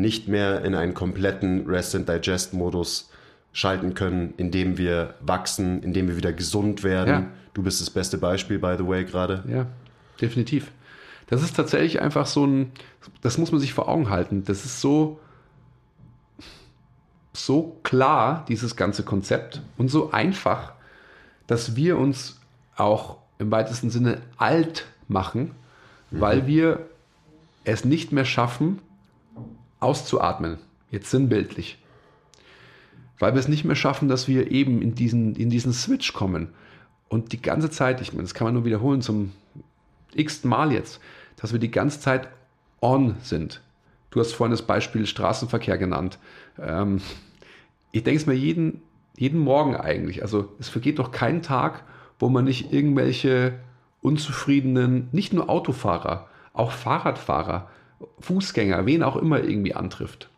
[SPEAKER 2] nicht mehr in einen kompletten Rest and Digest Modus schalten können, indem wir wachsen, indem wir wieder gesund werden. Ja. Du bist das beste Beispiel, by the way, gerade.
[SPEAKER 1] Ja, definitiv. Das ist tatsächlich einfach so ein, das muss man sich vor Augen halten. Das ist so, so klar, dieses ganze Konzept und so einfach, dass wir uns auch im weitesten Sinne alt machen, weil wir es nicht mehr schaffen, auszuatmen. Jetzt sinnbildlich. Weil wir es nicht mehr schaffen, dass wir eben in diesen, in diesen Switch kommen. Und die ganze Zeit, ich meine, das kann man nur wiederholen zum x Mal jetzt, dass wir die ganze Zeit on sind. Du hast vorhin das Beispiel Straßenverkehr genannt. Ähm, ich denke es mir jeden, jeden Morgen eigentlich. Also es vergeht doch kein Tag, wo man nicht irgendwelche unzufriedenen, nicht nur Autofahrer, auch Fahrradfahrer, Fußgänger, wen auch immer irgendwie antrifft.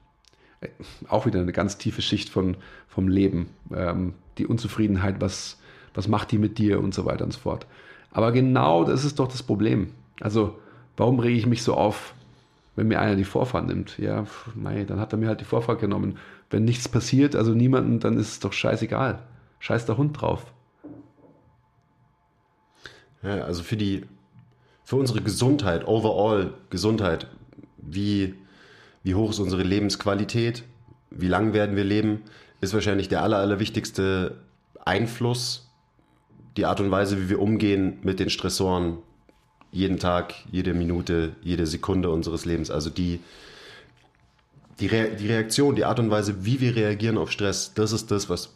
[SPEAKER 1] Auch wieder eine ganz tiefe Schicht von, vom Leben. Ähm, die Unzufriedenheit, was, was macht die mit dir und so weiter und so fort. Aber genau das ist doch das Problem. Also, warum rege ich mich so auf, wenn mir einer die Vorfahrt nimmt? Ja, mei, dann hat er mir halt die Vorfahrt genommen. Wenn nichts passiert, also niemanden, dann ist es doch scheißegal. Scheiß der Hund drauf.
[SPEAKER 2] Ja, also für die, für unsere Gesundheit, overall Gesundheit, wie, wie hoch ist unsere Lebensqualität, wie lang werden wir leben, ist wahrscheinlich der aller, allerwichtigste Einfluss, die Art und Weise, wie wir umgehen mit den Stressoren jeden Tag, jede Minute, jede Sekunde unseres Lebens. Also die, die, Re die Reaktion, die Art und Weise, wie wir reagieren auf Stress, das ist das, was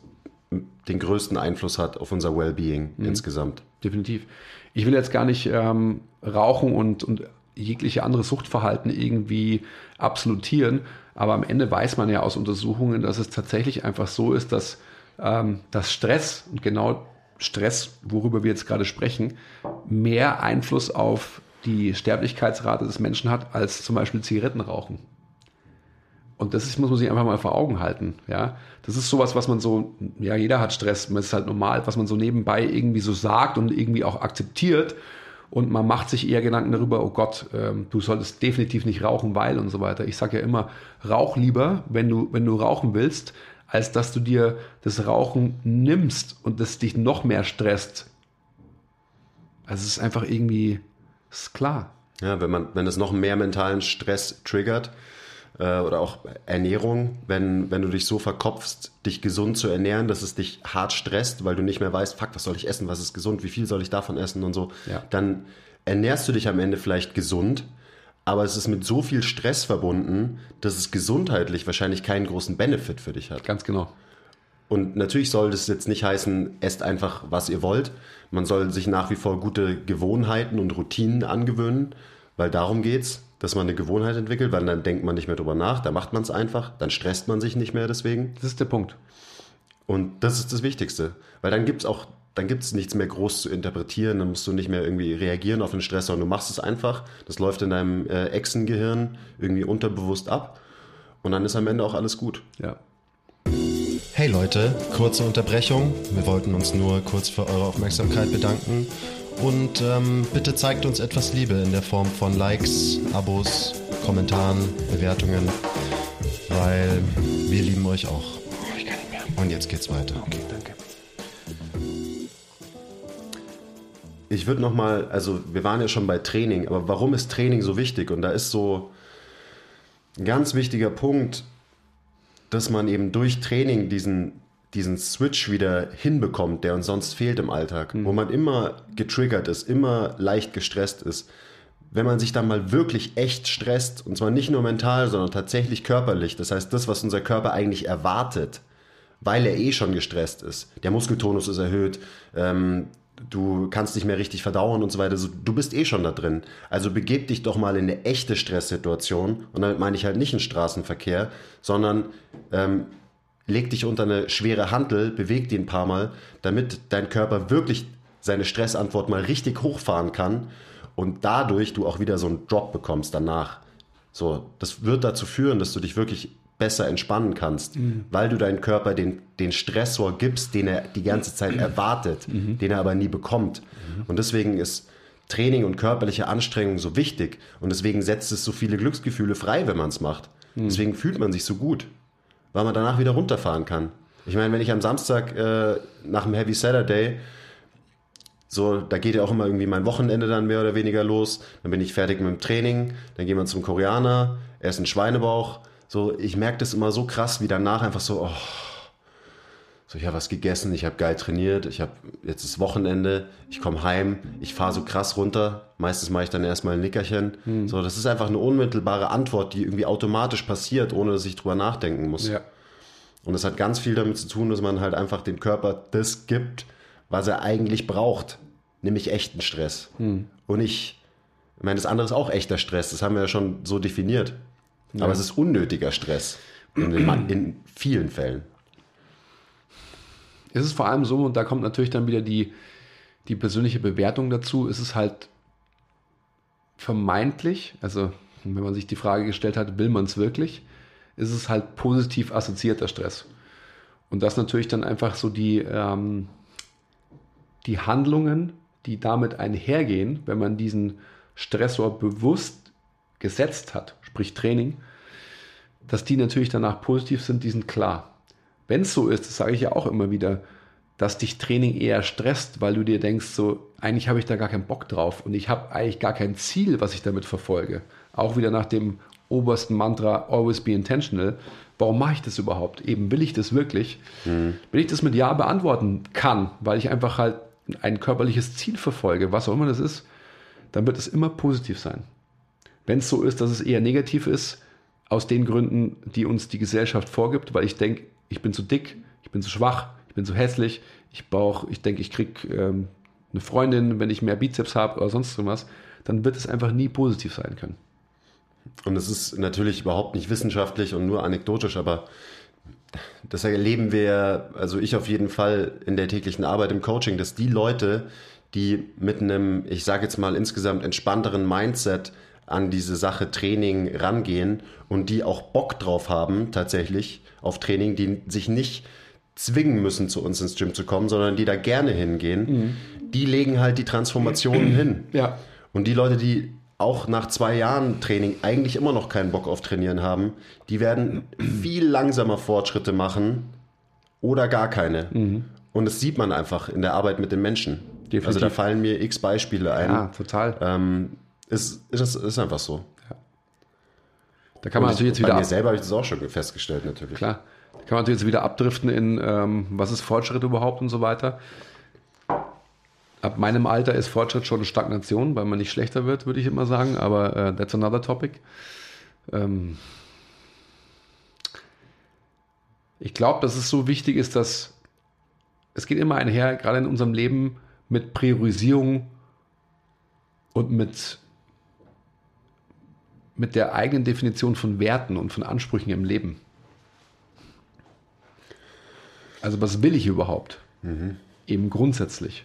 [SPEAKER 2] den größten Einfluss hat auf unser Wellbeing mhm. insgesamt.
[SPEAKER 1] Definitiv. Ich will jetzt gar nicht ähm, Rauchen und, und jegliche andere Suchtverhalten irgendwie absolutieren, aber am Ende weiß man ja aus Untersuchungen, dass es tatsächlich einfach so ist, dass, ähm, dass Stress und genau Stress, worüber wir jetzt gerade sprechen, mehr Einfluss auf die Sterblichkeitsrate des Menschen hat als zum Beispiel Zigarettenrauchen. Und das ist, muss man sich einfach mal vor Augen halten. Ja, das ist sowas, was man so, ja, jeder hat Stress, das ist halt normal, was man so nebenbei irgendwie so sagt und irgendwie auch akzeptiert. Und man macht sich eher Gedanken darüber, oh Gott, ähm, du solltest definitiv nicht rauchen, weil und so weiter. Ich sage ja immer, rauch lieber, wenn du, wenn du rauchen willst, als dass du dir das Rauchen nimmst und das dich noch mehr stresst. Also es ist einfach irgendwie, ist klar.
[SPEAKER 2] Ja, wenn man, wenn es noch mehr mentalen Stress triggert, äh, oder auch Ernährung, wenn, wenn du dich so verkopfst, dich gesund zu ernähren, dass es dich hart stresst, weil du nicht mehr weißt, fuck, was soll ich essen, was ist gesund, wie viel soll ich davon essen und so, ja. dann ernährst du dich am Ende vielleicht gesund, aber es ist mit so viel Stress verbunden, dass es gesundheitlich wahrscheinlich keinen großen Benefit für dich hat.
[SPEAKER 1] Ganz genau.
[SPEAKER 2] Und natürlich soll das jetzt nicht heißen, esst einfach, was ihr wollt. Man soll sich nach wie vor gute Gewohnheiten und Routinen angewöhnen, weil darum geht's dass man eine Gewohnheit entwickelt, weil dann denkt man nicht mehr drüber nach, da macht man es einfach, dann stresst man sich nicht mehr deswegen.
[SPEAKER 1] Das ist der Punkt.
[SPEAKER 2] Und das ist das Wichtigste, weil dann gibt es auch, dann gibt es nichts mehr groß zu interpretieren, dann musst du nicht mehr irgendwie reagieren auf den Stress, sondern du machst es einfach, das läuft in deinem äh, Echsengehirn irgendwie unterbewusst ab und dann ist am Ende auch alles gut.
[SPEAKER 1] Ja.
[SPEAKER 2] Hey Leute, kurze Unterbrechung. Wir wollten uns nur kurz für eure Aufmerksamkeit bedanken und ähm, bitte zeigt uns etwas Liebe in der Form von Likes, Abos, Kommentaren, Bewertungen, weil wir lieben euch auch.
[SPEAKER 1] Oh, ich kann nicht mehr.
[SPEAKER 2] Und jetzt geht's weiter.
[SPEAKER 1] Okay, danke.
[SPEAKER 2] Ich würde nochmal, also wir waren ja schon bei Training, aber warum ist Training so wichtig? Und da ist so ein ganz wichtiger Punkt, dass man eben durch Training diesen diesen Switch wieder hinbekommt, der uns sonst fehlt im Alltag, mhm. wo man immer getriggert ist, immer leicht gestresst ist. Wenn man sich dann mal wirklich echt stresst, und zwar nicht nur mental, sondern tatsächlich körperlich, das heißt das, was unser Körper eigentlich erwartet, weil er eh schon gestresst ist. Der Muskeltonus ist erhöht, ähm, du kannst nicht mehr richtig verdauen und so weiter. du bist eh schon da drin. Also begeb dich doch mal in eine echte Stresssituation. Und damit meine ich halt nicht einen Straßenverkehr, sondern ähm, leg dich unter eine schwere Hantel, beweg die ein paar Mal, damit dein Körper wirklich seine Stressantwort mal richtig hochfahren kann und dadurch du auch wieder so einen Drop bekommst danach. So, das wird dazu führen, dass du dich wirklich besser entspannen kannst, mhm. weil du deinem Körper den, den Stressor gibst, den er die ganze Zeit mhm. erwartet, mhm. den er aber nie bekommt. Mhm. Und deswegen ist Training und körperliche Anstrengung so wichtig und deswegen setzt es so viele Glücksgefühle frei, wenn man es macht. Mhm. Deswegen fühlt man sich so gut weil man danach wieder runterfahren kann. Ich meine, wenn ich am Samstag äh, nach dem Heavy Saturday, so, da geht ja auch immer irgendwie mein Wochenende dann mehr oder weniger los, dann bin ich fertig mit dem Training, dann gehen wir zum Koreaner, essen Schweinebauch. So, ich merke das immer so krass, wie danach einfach so, oh, So, ich habe was gegessen, ich habe geil trainiert, ich habe jetzt ist Wochenende, ich komme heim, ich fahre so krass runter. Meistens mache ich dann erstmal ein Nickerchen.
[SPEAKER 1] Hm.
[SPEAKER 2] So, das ist einfach eine unmittelbare Antwort, die irgendwie automatisch passiert, ohne dass ich drüber nachdenken muss.
[SPEAKER 1] Ja.
[SPEAKER 2] Und das hat ganz viel damit zu tun, dass man halt einfach dem Körper das gibt, was er eigentlich braucht, nämlich echten Stress. Und nicht, ich meine, das andere ist auch echter Stress, das haben wir ja schon so definiert. Aber es ist unnötiger Stress in, in vielen Fällen.
[SPEAKER 1] Es ist vor allem so, und da kommt natürlich dann wieder die, die persönliche Bewertung dazu, es ist halt vermeintlich, also wenn man sich die Frage gestellt hat, will man es wirklich, ist es halt positiv assoziierter Stress. Und das natürlich dann einfach so die, ähm, die Handlungen, die damit einhergehen, wenn man diesen Stressor bewusst gesetzt hat, sprich Training, dass die natürlich danach positiv sind, die sind klar. Wenn es so ist, das sage ich ja auch immer wieder, dass dich Training eher stresst, weil du dir denkst, so, eigentlich habe ich da gar keinen Bock drauf und ich habe eigentlich gar kein Ziel, was ich damit verfolge. Auch wieder nach dem obersten Mantra, always be intentional. Warum mache ich das überhaupt? Eben, will ich das wirklich? Wenn ich das mit Ja beantworten kann, weil ich einfach halt ein körperliches Ziel verfolge, was auch immer das ist, dann wird es immer positiv sein. Wenn es so ist, dass es eher negativ ist, aus den Gründen, die uns die Gesellschaft vorgibt, weil ich denke, ich bin zu dick, ich bin zu schwach, ich bin zu hässlich, ich brauche, ich denke, ich kriege ähm, eine Freundin, wenn ich mehr Bizeps habe oder sonst irgendwas, dann wird es einfach nie positiv sein können.
[SPEAKER 2] Und es ist natürlich überhaupt nicht wissenschaftlich und nur anekdotisch, aber das erleben wir, also ich auf jeden Fall in der täglichen Arbeit im Coaching, dass die Leute, die mit einem, ich sage jetzt mal insgesamt entspannteren Mindset an diese Sache Training rangehen und die auch Bock drauf haben, tatsächlich auf Training, die sich nicht zwingen müssen, zu uns ins Gym zu kommen, sondern die da gerne hingehen, die legen halt die Transformationen hin.
[SPEAKER 1] Ja.
[SPEAKER 2] Und die Leute, die auch nach zwei Jahren Training eigentlich immer noch keinen Bock auf Trainieren haben, die werden viel langsamer Fortschritte machen oder gar keine. Und das sieht man einfach in der Arbeit mit den Menschen.
[SPEAKER 1] Definitiv.
[SPEAKER 2] Also da fallen mir x Beispiele ein.
[SPEAKER 1] Ja, total.
[SPEAKER 2] Ähm, ist, ist, ist einfach so.
[SPEAKER 1] Da kann man natürlich jetzt
[SPEAKER 2] bei
[SPEAKER 1] wieder
[SPEAKER 2] mir
[SPEAKER 1] ab,
[SPEAKER 2] selber habe ich das auch schon festgestellt, natürlich.
[SPEAKER 1] klar, da kann man natürlich jetzt wieder abdriften in ähm, was ist Fortschritt überhaupt und so weiter. Ab meinem Alter ist Fortschritt schon Stagnation, weil man nicht schlechter wird, würde ich immer sagen, aber äh, that's another topic. Ähm, ich glaube, dass es so wichtig ist, dass es geht immer einher, gerade in unserem Leben, mit Priorisierung und mit, mit der eigenen Definition von Werten und von Ansprüchen im Leben. Also was will ich überhaupt? Eben grundsätzlich.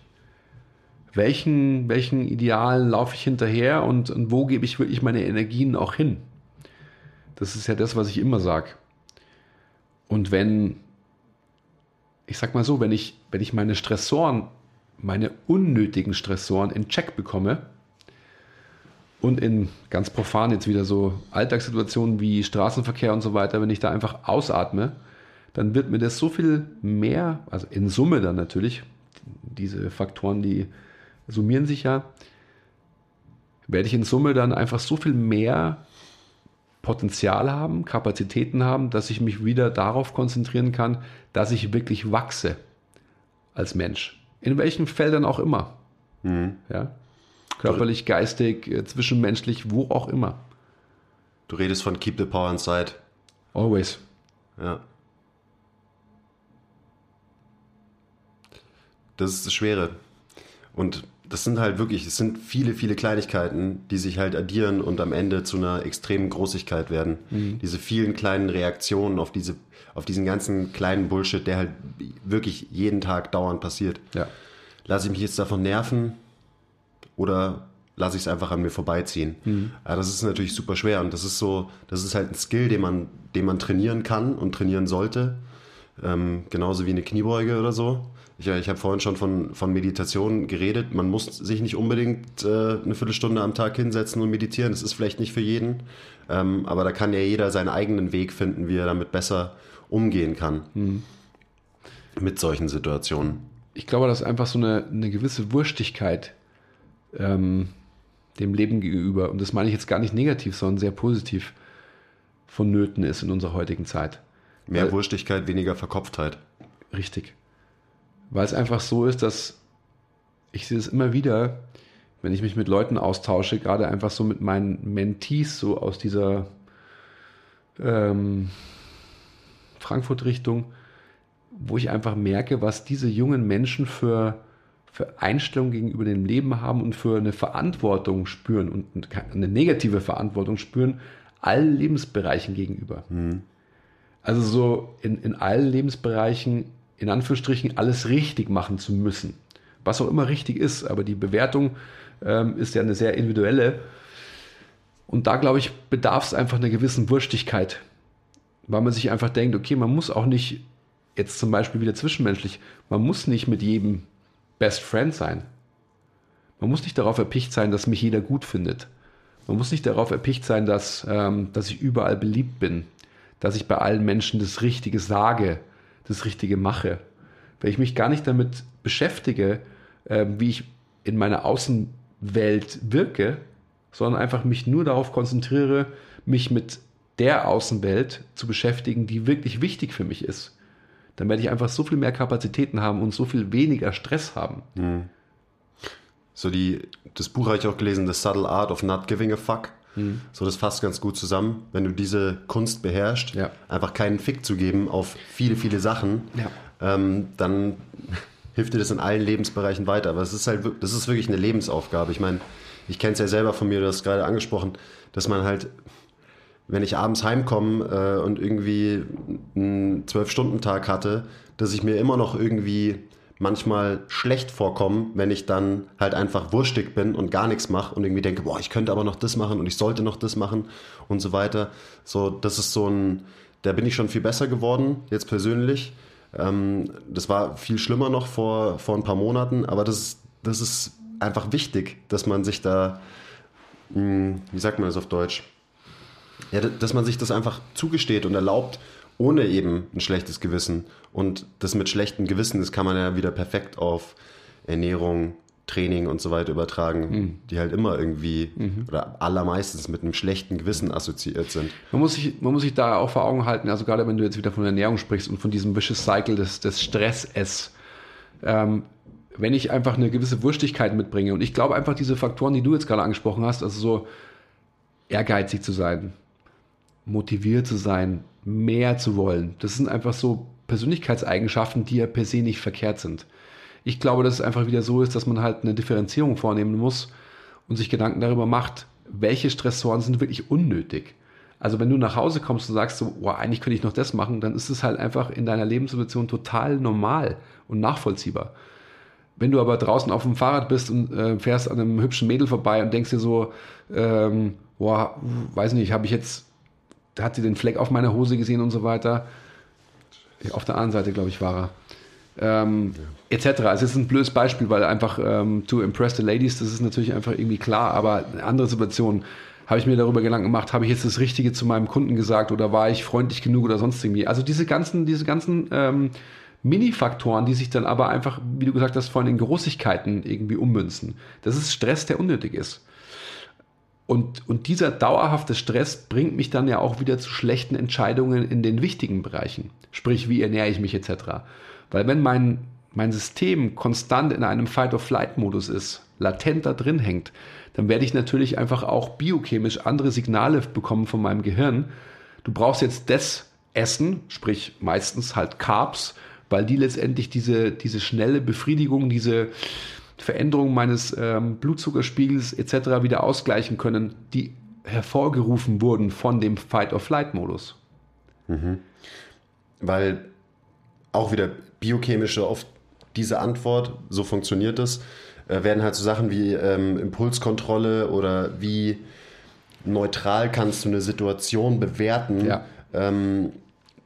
[SPEAKER 1] Welchen, welchen Idealen laufe ich hinterher und, und wo gebe ich wirklich meine Energien auch hin? Das ist ja das, was ich immer sage. Und wenn, ich sag mal so, wenn ich, wenn ich meine Stressoren, meine unnötigen Stressoren in Check bekomme und in ganz profan jetzt wieder so Alltagssituationen wie Straßenverkehr und so weiter, wenn ich da einfach ausatme, dann wird mir das so viel mehr, also in Summe dann natürlich, diese Faktoren, die summieren sich ja, werde ich in Summe dann einfach so viel mehr Potenzial haben, Kapazitäten haben, dass ich mich wieder darauf konzentrieren kann, dass ich wirklich wachse als Mensch. In welchen Feldern auch immer. Ja? Körperlich, geistig, äh, zwischenmenschlich, wo auch immer.
[SPEAKER 2] Du redest von Keep the Power Inside.
[SPEAKER 1] Always.
[SPEAKER 2] Ja. Das ist das Schwere. Und das sind halt wirklich, es sind viele, viele Kleinigkeiten, die sich halt addieren und am Ende zu einer extremen Großigkeit werden. Diese vielen kleinen Reaktionen auf diese, auf diesen ganzen kleinen Bullshit, der halt wirklich jeden Tag dauernd passiert.
[SPEAKER 1] Ja.
[SPEAKER 2] Lasse ich mich jetzt davon nerven oder lasse ich es einfach an mir vorbeiziehen? Ja, das ist natürlich super schwer und das ist so, das ist halt ein Skill, den man, den man trainieren kann und trainieren sollte. Ähm, genauso wie eine Kniebeuge oder so. Ich, ich habe vorhin schon von, von Meditation geredet. Man muss sich nicht unbedingt äh, eine Viertelstunde am Tag hinsetzen und meditieren. Das ist vielleicht nicht für jeden. Ähm, aber da kann ja jeder seinen eigenen Weg finden, wie er damit besser umgehen kann. Mit solchen Situationen.
[SPEAKER 1] Ich glaube, dass einfach so eine, eine gewisse Wurstigkeit ähm, dem Leben gegenüber, und das meine ich jetzt gar nicht negativ, sondern sehr positiv, vonnöten ist in unserer heutigen Zeit.
[SPEAKER 2] Mehr
[SPEAKER 1] Weil-
[SPEAKER 2] Wurstigkeit, weniger Verkopftheit.
[SPEAKER 1] Richtig. Weil es einfach so ist, dass ich sehe es immer wieder, wenn ich mich mit Leuten austausche, gerade einfach so mit meinen Mentees, so aus dieser ähm, Frankfurt-Richtung, wo ich einfach merke, was diese jungen Menschen für, für Einstellungen gegenüber dem Leben haben und für eine Verantwortung spüren und eine negative Verantwortung spüren, allen Lebensbereichen gegenüber. Mhm. Also so in, in allen Lebensbereichen, in Anführungsstrichen, alles richtig machen zu müssen. Was auch immer richtig ist, aber die Bewertung ähm, ist ja eine sehr individuelle. Und da, glaube ich, bedarf es einfach einer gewissen Wurstigkeit, weil man sich einfach denkt, okay, man muss auch nicht, jetzt zum Beispiel wieder zwischenmenschlich, man muss nicht mit jedem Best Friend sein. Man muss nicht darauf erpicht sein, dass mich jeder gut findet. Man muss nicht darauf erpicht sein, dass, ähm, dass ich überall beliebt bin, dass ich bei allen Menschen das Richtige sage, das Richtige mache. Wenn ich mich gar nicht damit beschäftige, äh, wie ich in meiner Außenwelt wirke, sondern einfach mich nur darauf konzentriere, mich mit der Außenwelt zu beschäftigen, die wirklich wichtig für mich ist, dann werde ich einfach so viel mehr Kapazitäten haben und so viel weniger Stress haben. Mhm.
[SPEAKER 2] So die, das Buch habe ich auch gelesen, The Subtle Art of Not Giving a Fuck. Mhm. So, das fasst ganz gut zusammen. Wenn du diese Kunst beherrschst, ja. einfach keinen Fick zu geben auf viele, viele Sachen, ja. ähm, dann hilft dir das in allen Lebensbereichen weiter. Aber es ist halt, das ist wirklich eine Lebensaufgabe. Ich meine, ich kenne es ja selber von mir, du hast gerade angesprochen, dass man halt, wenn ich abends heimkomme äh, und irgendwie einen Zwölf-Stunden-Tag hatte, dass ich mir immer noch irgendwie manchmal schlecht vorkommen, wenn ich dann halt einfach wurstig bin und gar nichts mache und irgendwie denke, boah, ich könnte aber noch das machen und ich sollte noch das machen und so weiter. So, das ist so ein, da bin ich schon viel besser geworden, jetzt persönlich. Ähm, das war viel schlimmer noch vor, vor ein paar Monaten, aber das, das ist einfach wichtig, dass man sich da, mh, hm, wie sagt man das auf Deutsch? Ja, dass man sich das einfach zugesteht und erlaubt, ohne eben ein schlechtes Gewissen. Und das mit schlechtem Gewissen, das kann man ja wieder perfekt auf Ernährung, Training und so weiter übertragen, mhm. die halt immer irgendwie mhm. oder allermeistens mit einem schlechten Gewissen assoziiert sind.
[SPEAKER 1] Man muss, sich, man muss sich da auch vor Augen halten, also gerade wenn du jetzt wieder von Ernährung sprichst und von diesem Vicious Cycle des, des Stress-Ess, ähm, wenn ich einfach eine gewisse Wurstigkeit mitbringe und ich glaube einfach diese Faktoren, die du jetzt gerade angesprochen hast, also so ehrgeizig zu sein, motiviert zu sein, mehr zu wollen. Das sind einfach so Persönlichkeitseigenschaften, die ja per se nicht verkehrt sind. Ich glaube, dass es einfach wieder so ist, dass man halt eine Differenzierung vornehmen muss und sich Gedanken darüber macht, welche Stressoren sind wirklich unnötig. Also wenn du nach Hause kommst und sagst so, oh, eigentlich könnte ich noch das machen, dann ist es halt einfach in deiner Lebenssituation total normal und nachvollziehbar. Wenn du aber draußen auf dem Fahrrad bist und äh, fährst an einem hübschen Mädel vorbei und denkst dir so, ähm, boah, weiß nicht, habe ich jetzt da hat sie den Fleck auf meiner Hose gesehen und so weiter. Auf der anderen Seite, glaube ich, war er. Ähm, ja. Etc. Es ist ein blödes Beispiel, weil einfach ähm, to impress the ladies, das ist natürlich einfach irgendwie klar, aber eine andere Situation, habe ich mir darüber Gedanken gemacht, habe ich jetzt das Richtige zu meinem Kunden gesagt oder war ich freundlich genug oder sonst irgendwie. Also diese ganzen, diese ganzen ähm, Mini-Faktoren, die sich dann aber einfach, wie du gesagt hast, von den Großigkeiten irgendwie ummünzen. Das ist Stress, der unnötig ist. Und, und dieser dauerhafte Stress bringt mich dann ja auch wieder zu schlechten Entscheidungen in den wichtigen Bereichen. Sprich, wie ernähre ich mich etc. Weil wenn mein, mein System konstant in einem Fight-of-Flight-Modus ist, latent da drin hängt, dann werde ich natürlich einfach auch biochemisch andere Signale bekommen von meinem Gehirn. Du brauchst jetzt das Essen, sprich meistens halt Carbs, weil die letztendlich diese, diese schnelle Befriedigung, diese, Veränderungen meines ähm, Blutzuckerspiegels etc. wieder ausgleichen können, die hervorgerufen wurden von dem Fight-or-Flight-Modus.
[SPEAKER 2] Mhm. Weil auch wieder biochemische oft diese Antwort, so funktioniert es, äh, werden halt so Sachen wie ähm, Impulskontrolle oder wie neutral kannst du eine Situation bewerten, ja. ähm,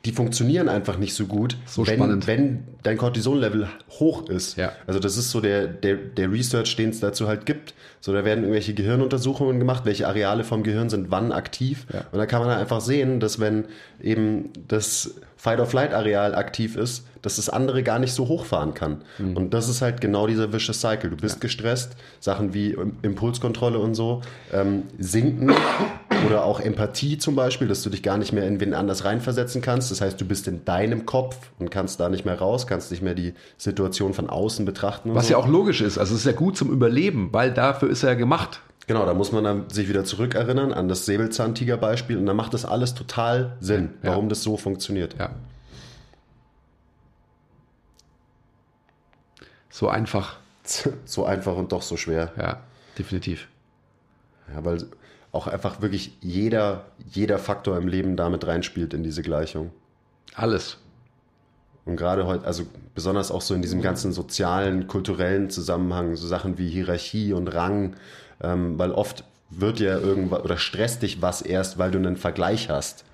[SPEAKER 2] die funktionieren einfach nicht so gut,
[SPEAKER 1] so
[SPEAKER 2] wenn, wenn dein Cortisol-Level hoch ist. Ja. Also das ist so der, der, der Research, den es dazu halt gibt. So, da werden irgendwelche Gehirnuntersuchungen gemacht, welche Areale vom Gehirn sind wann aktiv. Ja. Und da kann man dann einfach sehen, dass wenn eben das Fight-or-Flight-Areal aktiv ist, dass das andere gar nicht so hochfahren kann. Mhm. Und das ist halt genau dieser vicious Cycle. Du bist ja. gestresst, Sachen wie Impulskontrolle und so ähm, sinken Oder auch Empathie zum Beispiel, dass du dich gar nicht mehr in wen anders reinversetzen kannst. Das heißt, du bist in deinem Kopf und kannst da nicht mehr raus, kannst nicht mehr die Situation von außen betrachten.
[SPEAKER 1] Was
[SPEAKER 2] so.
[SPEAKER 1] ja auch logisch ist. Also es ist ja gut zum Überleben, weil dafür ist er ja gemacht.
[SPEAKER 2] Genau, da muss man dann sich wieder zurückerinnern an das Säbelzahntiger-Beispiel und dann macht das alles total Sinn,
[SPEAKER 1] Ja.
[SPEAKER 2] warum das so funktioniert.
[SPEAKER 1] Ja. So einfach.
[SPEAKER 2] So einfach und doch so schwer.
[SPEAKER 1] Ja, definitiv.
[SPEAKER 2] Ja, weil auch einfach wirklich jeder, jeder Faktor im Leben damit reinspielt in diese Gleichung.
[SPEAKER 1] Alles.
[SPEAKER 2] Und gerade heute, also besonders auch so in diesem ganzen sozialen, kulturellen Zusammenhang, so Sachen wie Hierarchie und Rang, ähm, weil oft wird ja irgendwas oder stresst dich was erst, weil du einen Vergleich hast.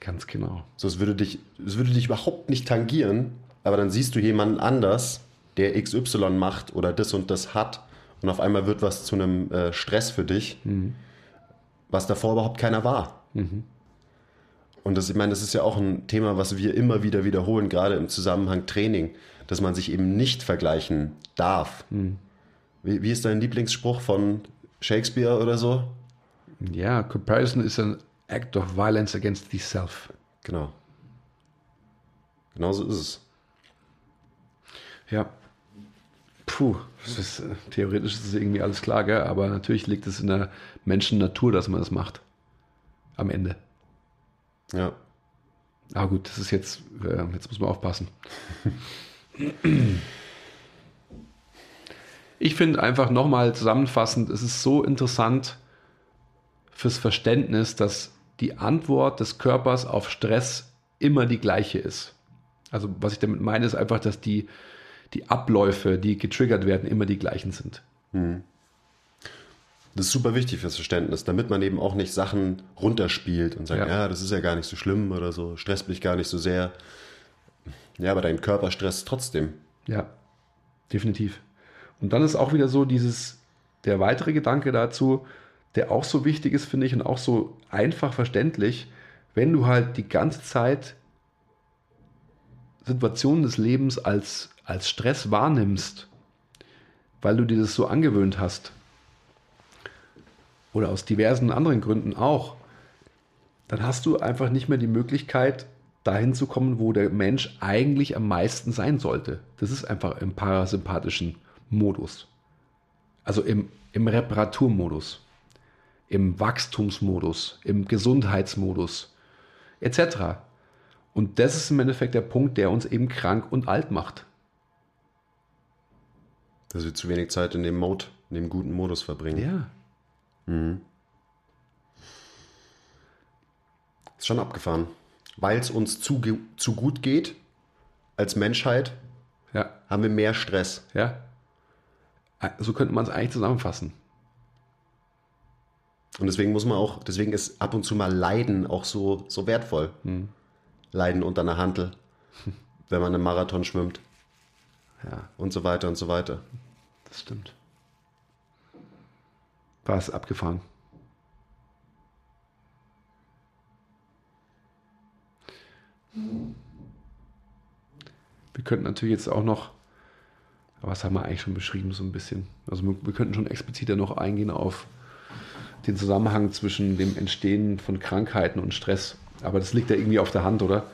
[SPEAKER 1] Ganz genau.
[SPEAKER 2] So, es würde dich, es würde dich überhaupt nicht tangieren, aber dann siehst du jemanden anders, der XY macht oder das und das hat und auf einmal wird was zu einem äh, Stress für dich, was davor überhaupt keiner war. Und das, ich meine, das ist ja auch ein Thema, was wir immer wieder wiederholen, gerade im Zusammenhang Training, dass man sich eben nicht vergleichen darf. Wie, wie ist dein Lieblingsspruch von Shakespeare oder so?
[SPEAKER 1] Ja, comparison is an act of violence against the self.
[SPEAKER 2] Genau. Genauso ist es.
[SPEAKER 1] Ja. Puh, ist, äh, theoretisch ist es irgendwie alles klar, gell? aber natürlich liegt es in der Menschennatur, dass man das macht. Am Ende.
[SPEAKER 2] Ja.
[SPEAKER 1] Aber gut, das ist jetzt, äh, jetzt muss man aufpassen. Ich finde einfach nochmal zusammenfassend, es ist so interessant fürs Verständnis, dass die Antwort des Körpers auf Stress immer die gleiche ist. Also was ich damit meine, ist einfach, dass die, die Abläufe, die getriggert werden, immer die gleichen sind.
[SPEAKER 2] Das ist super wichtig fürs Verständnis, damit man eben auch nicht Sachen runterspielt und sagt,
[SPEAKER 1] Ja.
[SPEAKER 2] ja, das ist ja gar nicht so schlimm oder so, stresst mich gar nicht so sehr. Ja, aber dein Körper stresst trotzdem.
[SPEAKER 1] Ja, definitiv. Und dann ist auch wieder so dieses, der weitere Gedanke dazu, der auch so wichtig ist, finde ich, und auch so einfach verständlich, wenn du halt die ganze Zeit Situationen des Lebens als, als Stress wahrnimmst, weil du dir das so angewöhnt hast, oder aus diversen anderen Gründen auch, dann hast du einfach nicht mehr die Möglichkeit, dahin zu kommen, wo der Mensch eigentlich am meisten sein sollte. Das ist einfach im parasympathischen Modus. Also im, im Reparaturmodus, im Wachstumsmodus, im Gesundheitsmodus, etc. Und das ist im Endeffekt der Punkt, der uns eben krank und alt macht.
[SPEAKER 2] Dass wir zu wenig Zeit in dem Mode, in dem guten Modus verbringen.
[SPEAKER 1] Ja.
[SPEAKER 2] Ist schon abgefahren. Weil es uns zu, zu gut geht, als Menschheit,
[SPEAKER 1] Ja.
[SPEAKER 2] haben wir mehr Stress.
[SPEAKER 1] Ja. So könnte man es eigentlich zusammenfassen.
[SPEAKER 2] Und deswegen muss man auch, deswegen ist ab und zu mal Leiden auch so, so wertvoll. Leiden unter einer Hantel, wenn man einen Marathon schwimmt
[SPEAKER 1] Ja,
[SPEAKER 2] und so weiter und so weiter.
[SPEAKER 1] das stimmt. War es abgefahren. Wir könnten natürlich jetzt auch noch, aber das haben wir eigentlich schon beschrieben, so ein bisschen. Also wir, wir könnten schon expliziter noch eingehen auf den Zusammenhang zwischen dem Entstehen von Krankheiten und Stress. Aber das liegt ja irgendwie auf der Hand, oder?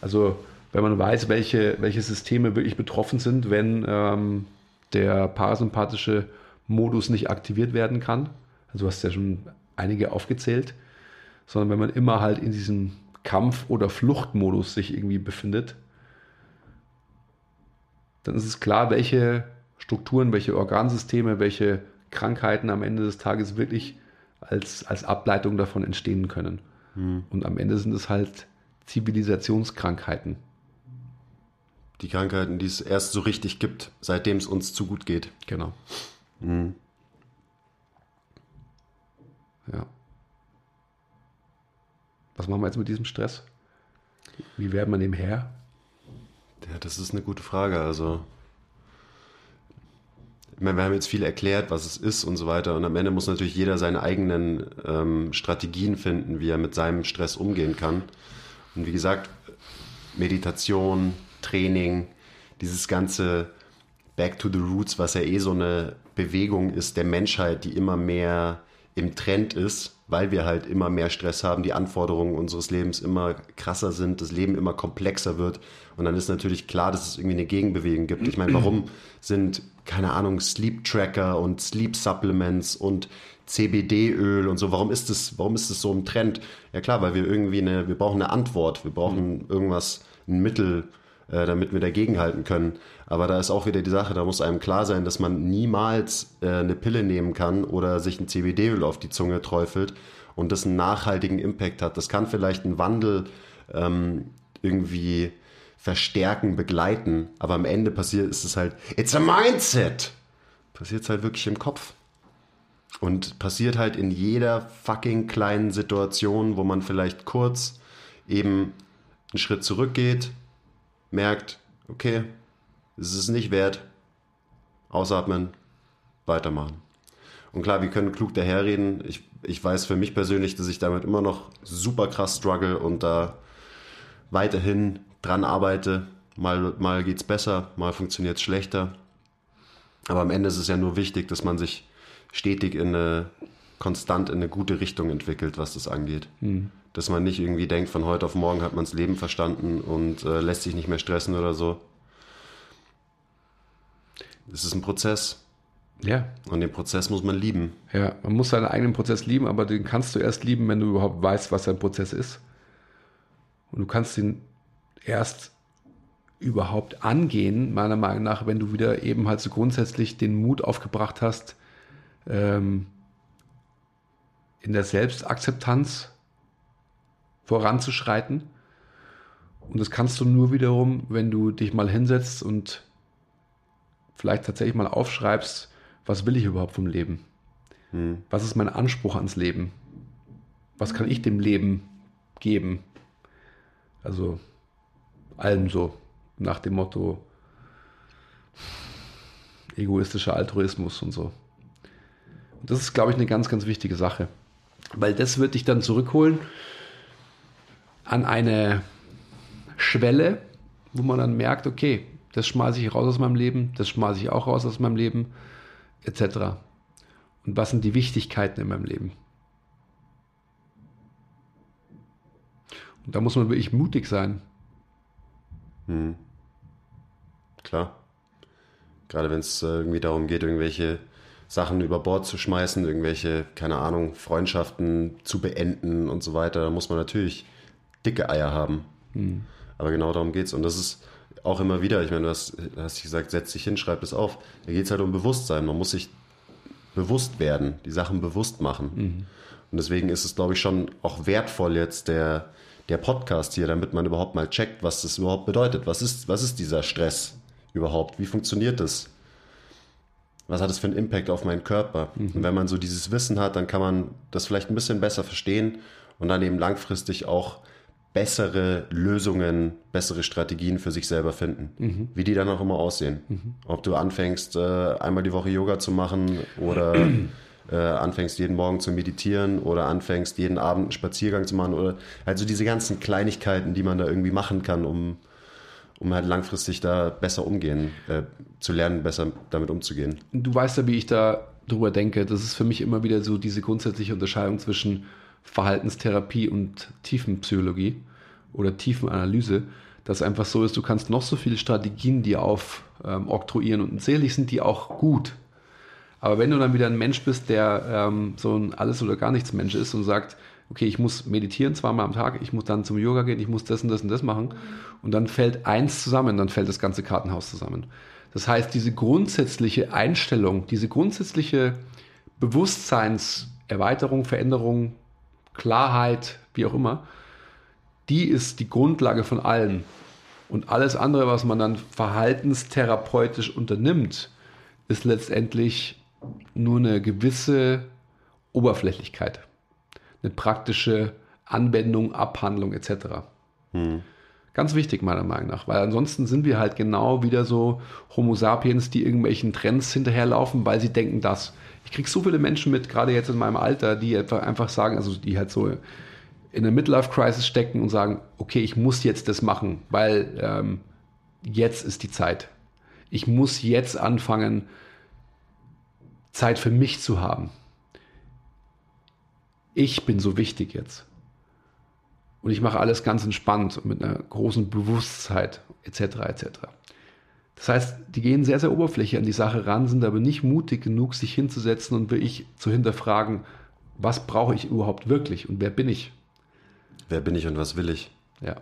[SPEAKER 1] Also wenn man weiß, welche, welche Systeme wirklich betroffen sind, wenn ähm, der parasympathische Modus nicht aktiviert werden kann. Also du hast ja schon einige aufgezählt, sondern wenn man immer halt in diesem Kampf- oder Fluchtmodus sich irgendwie befindet, dann ist es klar, welche Strukturen, welche Organsysteme, welche Krankheiten am Ende des Tages wirklich als, als Ableitung davon entstehen können. Und am Ende sind es halt Zivilisationskrankheiten.
[SPEAKER 2] Die Krankheiten, die es erst so richtig gibt, seitdem es uns zu gut geht.
[SPEAKER 1] Genau. Ja. Was machen wir jetzt mit diesem Stress? Wie werden wir dem Herr?
[SPEAKER 2] Ja, das ist eine gute Frage. Also, ich meine, wir haben jetzt viel erklärt, was es ist und so weiter. Und am Ende muss natürlich jeder seine eigenen ähm, Strategien finden, wie er mit seinem Stress umgehen kann. Und wie gesagt, Meditation, Training, dieses ganze Back to the Roots, was ja eh so eine Bewegung ist der Menschheit, die immer mehr im Trend ist, weil wir halt immer mehr Stress haben, die Anforderungen unseres Lebens immer krasser sind, das Leben immer komplexer wird. Und dann ist natürlich klar, dass es irgendwie eine Gegenbewegung gibt. Ich meine, warum sind, keine Ahnung, Sleep Tracker und Sleep Supplements und CBD-Öl und so, warum ist das, warum ist das so im Trend? Ja klar, weil wir irgendwie eine, wir brauchen eine Antwort, wir brauchen irgendwas, ein Mittel, äh, damit wir dagegenhalten können. Aber da ist auch wieder die Sache, da muss einem klar sein, dass man niemals äh, eine Pille nehmen kann oder sich ein CBD-Öl auf die Zunge träufelt und das einen nachhaltigen Impact hat. Das kann vielleicht einen Wandel ähm, irgendwie verstärken, begleiten, aber am Ende passiert ist es halt, it's a mindset. Passiert es halt wirklich im Kopf. Und passiert halt in jeder fucking kleinen Situation, wo man vielleicht kurz eben einen Schritt zurückgeht, merkt, okay, es ist nicht wert, ausatmen, weitermachen. Und klar, wir können klug daherreden. Ich, ich weiß für mich persönlich, dass ich damit immer noch super krass struggle und da weiterhin dran arbeite. Mal, mal es besser, mal funktioniert es schlechter. Aber am Ende ist es ja nur wichtig, dass man sich stetig in eine, konstant in eine gute Richtung entwickelt, was das angeht. Mhm. Dass man nicht irgendwie denkt, von heute auf morgen hat man das Leben verstanden und äh, lässt sich nicht mehr stressen oder so. Es ist ein Prozess.
[SPEAKER 1] Ja.
[SPEAKER 2] Und den Prozess muss man lieben.
[SPEAKER 1] Ja, man muss seinen eigenen Prozess lieben, aber den kannst du erst lieben, wenn du überhaupt weißt, was dein Prozess ist. Und du kannst ihn erst überhaupt angehen, meiner Meinung nach, wenn du wieder eben halt so grundsätzlich den Mut aufgebracht hast, ähm, in der Selbstakzeptanz voranzuschreiten. Und das kannst du nur wiederum, wenn du dich mal hinsetzt und vielleicht tatsächlich mal aufschreibst, was will ich überhaupt vom Leben? Hm. Was ist mein Anspruch ans Leben? Was kann ich dem Leben geben? Also allem so nach dem Motto egoistischer Altruismus und so. Und das ist, glaube ich, eine ganz, ganz wichtige Sache. Weil das wird dich dann zurückholen an eine Schwelle, wo man dann merkt, okay, das schmeiße ich raus aus meinem Leben, das schmeiße ich auch raus aus meinem Leben, etc. Und was sind die Wichtigkeiten in meinem Leben? Und da muss man wirklich mutig sein.
[SPEAKER 2] Hm. Klar. Gerade wenn es äh, irgendwie darum geht, irgendwelche Sachen über Bord zu schmeißen, irgendwelche, keine Ahnung, Freundschaften zu beenden und so weiter, da muss man natürlich dicke Eier haben. Hm. Aber genau darum geht es. Und das ist auch immer wieder, ich meine, du hast, hast gesagt, setz dich hin, schreib das auf. Da geht es halt um Bewusstsein. Man muss sich bewusst werden, die Sachen bewusst machen. Mhm. Und deswegen ist es, glaube ich, schon auch wertvoll jetzt der, der Podcast hier, damit man überhaupt mal checkt, was das überhaupt bedeutet. Was ist, was ist dieser Stress überhaupt? Wie funktioniert das? was hat es für einen Impact auf meinen Körper? Mhm. Und wenn man so dieses Wissen hat, dann kann man das vielleicht ein bisschen besser verstehen und dann eben langfristig auch bessere Lösungen, bessere Strategien für sich selber finden, mhm. wie die dann auch immer aussehen. Mhm. Ob du anfängst, äh, einmal die Woche Yoga zu machen oder äh, anfängst, jeden Morgen zu meditieren oder anfängst, jeden Abend einen Spaziergang zu machen oder also diese ganzen Kleinigkeiten, die man da irgendwie machen kann, um um halt langfristig da besser umgehen, äh, zu lernen, besser damit umzugehen.
[SPEAKER 1] Du weißt ja, wie ich da drüber denke. Das ist für mich immer wieder so diese grundsätzliche Unterscheidung zwischen Verhaltenstherapie und Tiefenpsychologie oder Tiefenanalyse, dass einfach so ist, du kannst noch so viele Strategien dir aufoktroyieren ähm, und zählig sind die auch gut. Aber wenn du dann wieder ein Mensch bist, der ähm, so ein Alles- oder gar nichts Mensch ist und sagt, okay, ich muss meditieren zweimal am Tag, ich muss dann zum Yoga gehen, ich muss das und das und das machen. Und dann fällt eins zusammen, dann fällt das ganze Kartenhaus zusammen. Das heißt, diese grundsätzliche Einstellung, diese grundsätzliche Bewusstseinserweiterung, Veränderung, Klarheit, wie auch immer, die ist die Grundlage von allem. Und alles andere, was man dann verhaltenstherapeutisch unternimmt, ist letztendlich nur eine gewisse Oberflächlichkeit eine praktische Anwendung, Abhandlung etc. Hm. Ganz wichtig meiner Meinung nach, weil ansonsten sind wir halt genau wieder so Homo sapiens, die irgendwelchen Trends hinterherlaufen, weil sie denken das. Ich kriege so viele Menschen mit, gerade jetzt in meinem Alter, die einfach sagen, also die halt so in der Midlife-Crisis stecken und sagen, okay, ich muss jetzt das machen, weil ähm, jetzt ist die Zeit. Ich muss jetzt anfangen, Zeit für mich zu haben ich bin so wichtig jetzt. Und ich mache alles ganz entspannt und mit einer großen Bewusstheit etc. etc. Das heißt, die gehen sehr, sehr oberflächlich an die Sache ran, sind aber nicht mutig genug, sich hinzusetzen und wirklich zu hinterfragen, was brauche ich überhaupt wirklich und wer bin ich?
[SPEAKER 2] Wer bin ich und was will ich?
[SPEAKER 1] Ja.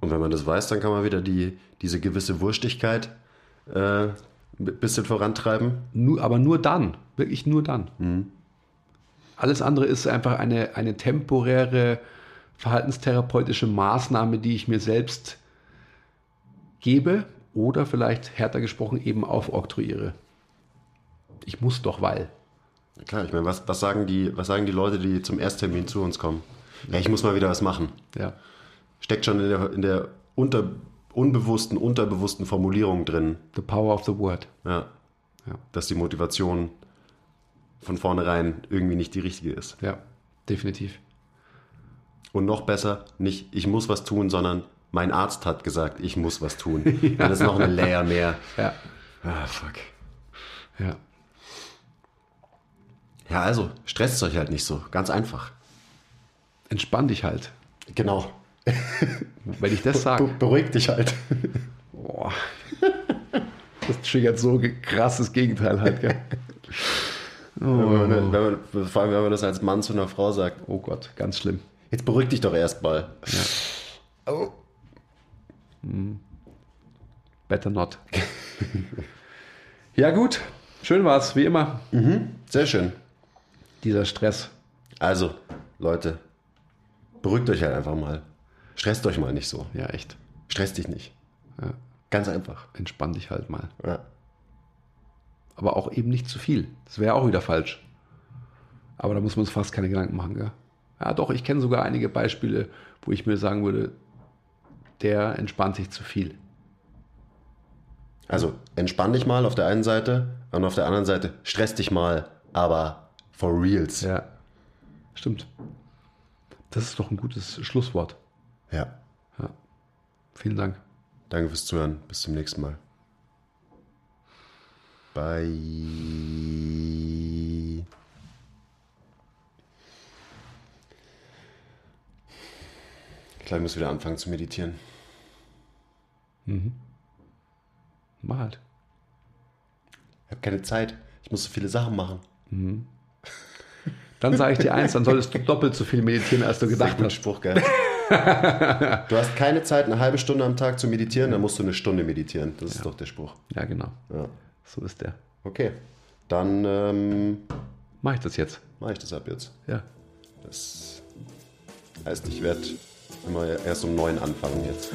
[SPEAKER 2] Und wenn man das weiß, dann kann man wieder die, diese gewisse Wurstigkeit äh, ein bisschen vorantreiben.
[SPEAKER 1] Nur, aber nur dann, wirklich nur dann. Alles andere ist einfach eine, eine temporäre verhaltenstherapeutische Maßnahme, die ich mir selbst gebe oder vielleicht härter gesprochen eben aufoktroyiere. Ich muss doch, weil.
[SPEAKER 2] Klar, ich meine, was, was, sagen die, was sagen die Leute, die zum Ersttermin zu uns kommen? Ja, ich muss mal wieder was machen.
[SPEAKER 1] Ja,
[SPEAKER 2] Steckt schon in der, in der unter, unbewussten, unterbewussten Formulierung drin,
[SPEAKER 1] the power of the word.
[SPEAKER 2] ja,
[SPEAKER 1] Ja,
[SPEAKER 2] dass die Motivation von vornherein irgendwie nicht die richtige ist.
[SPEAKER 1] ja definitiv.
[SPEAKER 2] Und noch besser, nicht ich muss was tun, sondern mein Arzt hat gesagt, ich muss was tun. Das ist noch eine Layer mehr.
[SPEAKER 1] Ja,
[SPEAKER 2] Ah, fuck.
[SPEAKER 1] ja.
[SPEAKER 2] Ja, also, stresst euch halt nicht so. Ganz einfach.
[SPEAKER 1] Entspann dich halt.
[SPEAKER 2] Genau.
[SPEAKER 1] Wenn ich das
[SPEAKER 2] Be
[SPEAKER 1] sage,
[SPEAKER 2] beruhig dich halt.
[SPEAKER 1] boah, das triggert so krasses Gegenteil halt. Gell?
[SPEAKER 2] Wenn man, wenn man, vor allem, wenn man das als Mann zu einer Frau sagt.
[SPEAKER 1] Oh Gott, ganz schlimm.
[SPEAKER 2] Jetzt beruhig dich doch erstmal.
[SPEAKER 1] Ja.
[SPEAKER 2] Oh.
[SPEAKER 1] Better not. ja gut, schön war's, wie immer,
[SPEAKER 2] Sehr schön.
[SPEAKER 1] dieser Stress.
[SPEAKER 2] Also, Leute, beruhigt euch halt einfach mal. Stresst euch mal nicht so.
[SPEAKER 1] Ja, echt.
[SPEAKER 2] Stresst dich nicht.
[SPEAKER 1] Ja.
[SPEAKER 2] Ganz einfach.
[SPEAKER 1] Entspann dich halt mal.
[SPEAKER 2] Ja.
[SPEAKER 1] Aber auch eben nicht zu viel. Das wäre auch wieder falsch. Aber da muss man uns fast keine Gedanken machen. Gell? Ja, doch, ich kenne sogar einige Beispiele, wo ich mir sagen würde, der entspannt sich zu viel.
[SPEAKER 2] Also, entspann dich mal auf der einen Seite und auf der anderen Seite stress dich mal, aber for reals.
[SPEAKER 1] Ja, stimmt. Das ist doch ein gutes Schlusswort.
[SPEAKER 2] ja.
[SPEAKER 1] Ja. Vielen Dank.
[SPEAKER 2] Danke fürs Zuhören. Bis zum nächsten Mal. Bye. Glaube, ich muss wieder anfangen zu meditieren.
[SPEAKER 1] Mach halt.
[SPEAKER 2] Ich habe keine Zeit. Ich muss so viele Sachen machen.
[SPEAKER 1] Dann sage ich dir eins, dann solltest du doppelt so viel meditieren, als du gedacht hast.
[SPEAKER 2] Spruch, geil. du hast keine Zeit, eine halbe Stunde am Tag zu meditieren, dann musst du eine Stunde meditieren. Das ist doch der Spruch.
[SPEAKER 1] Ja, genau.
[SPEAKER 2] Ja.
[SPEAKER 1] So ist der.
[SPEAKER 2] Okay. Dann ähm,
[SPEAKER 1] Mach ich das jetzt?
[SPEAKER 2] mache ich das ab jetzt.
[SPEAKER 1] Ja.
[SPEAKER 2] Das heißt, ich werde immer erst um neun anfangen jetzt.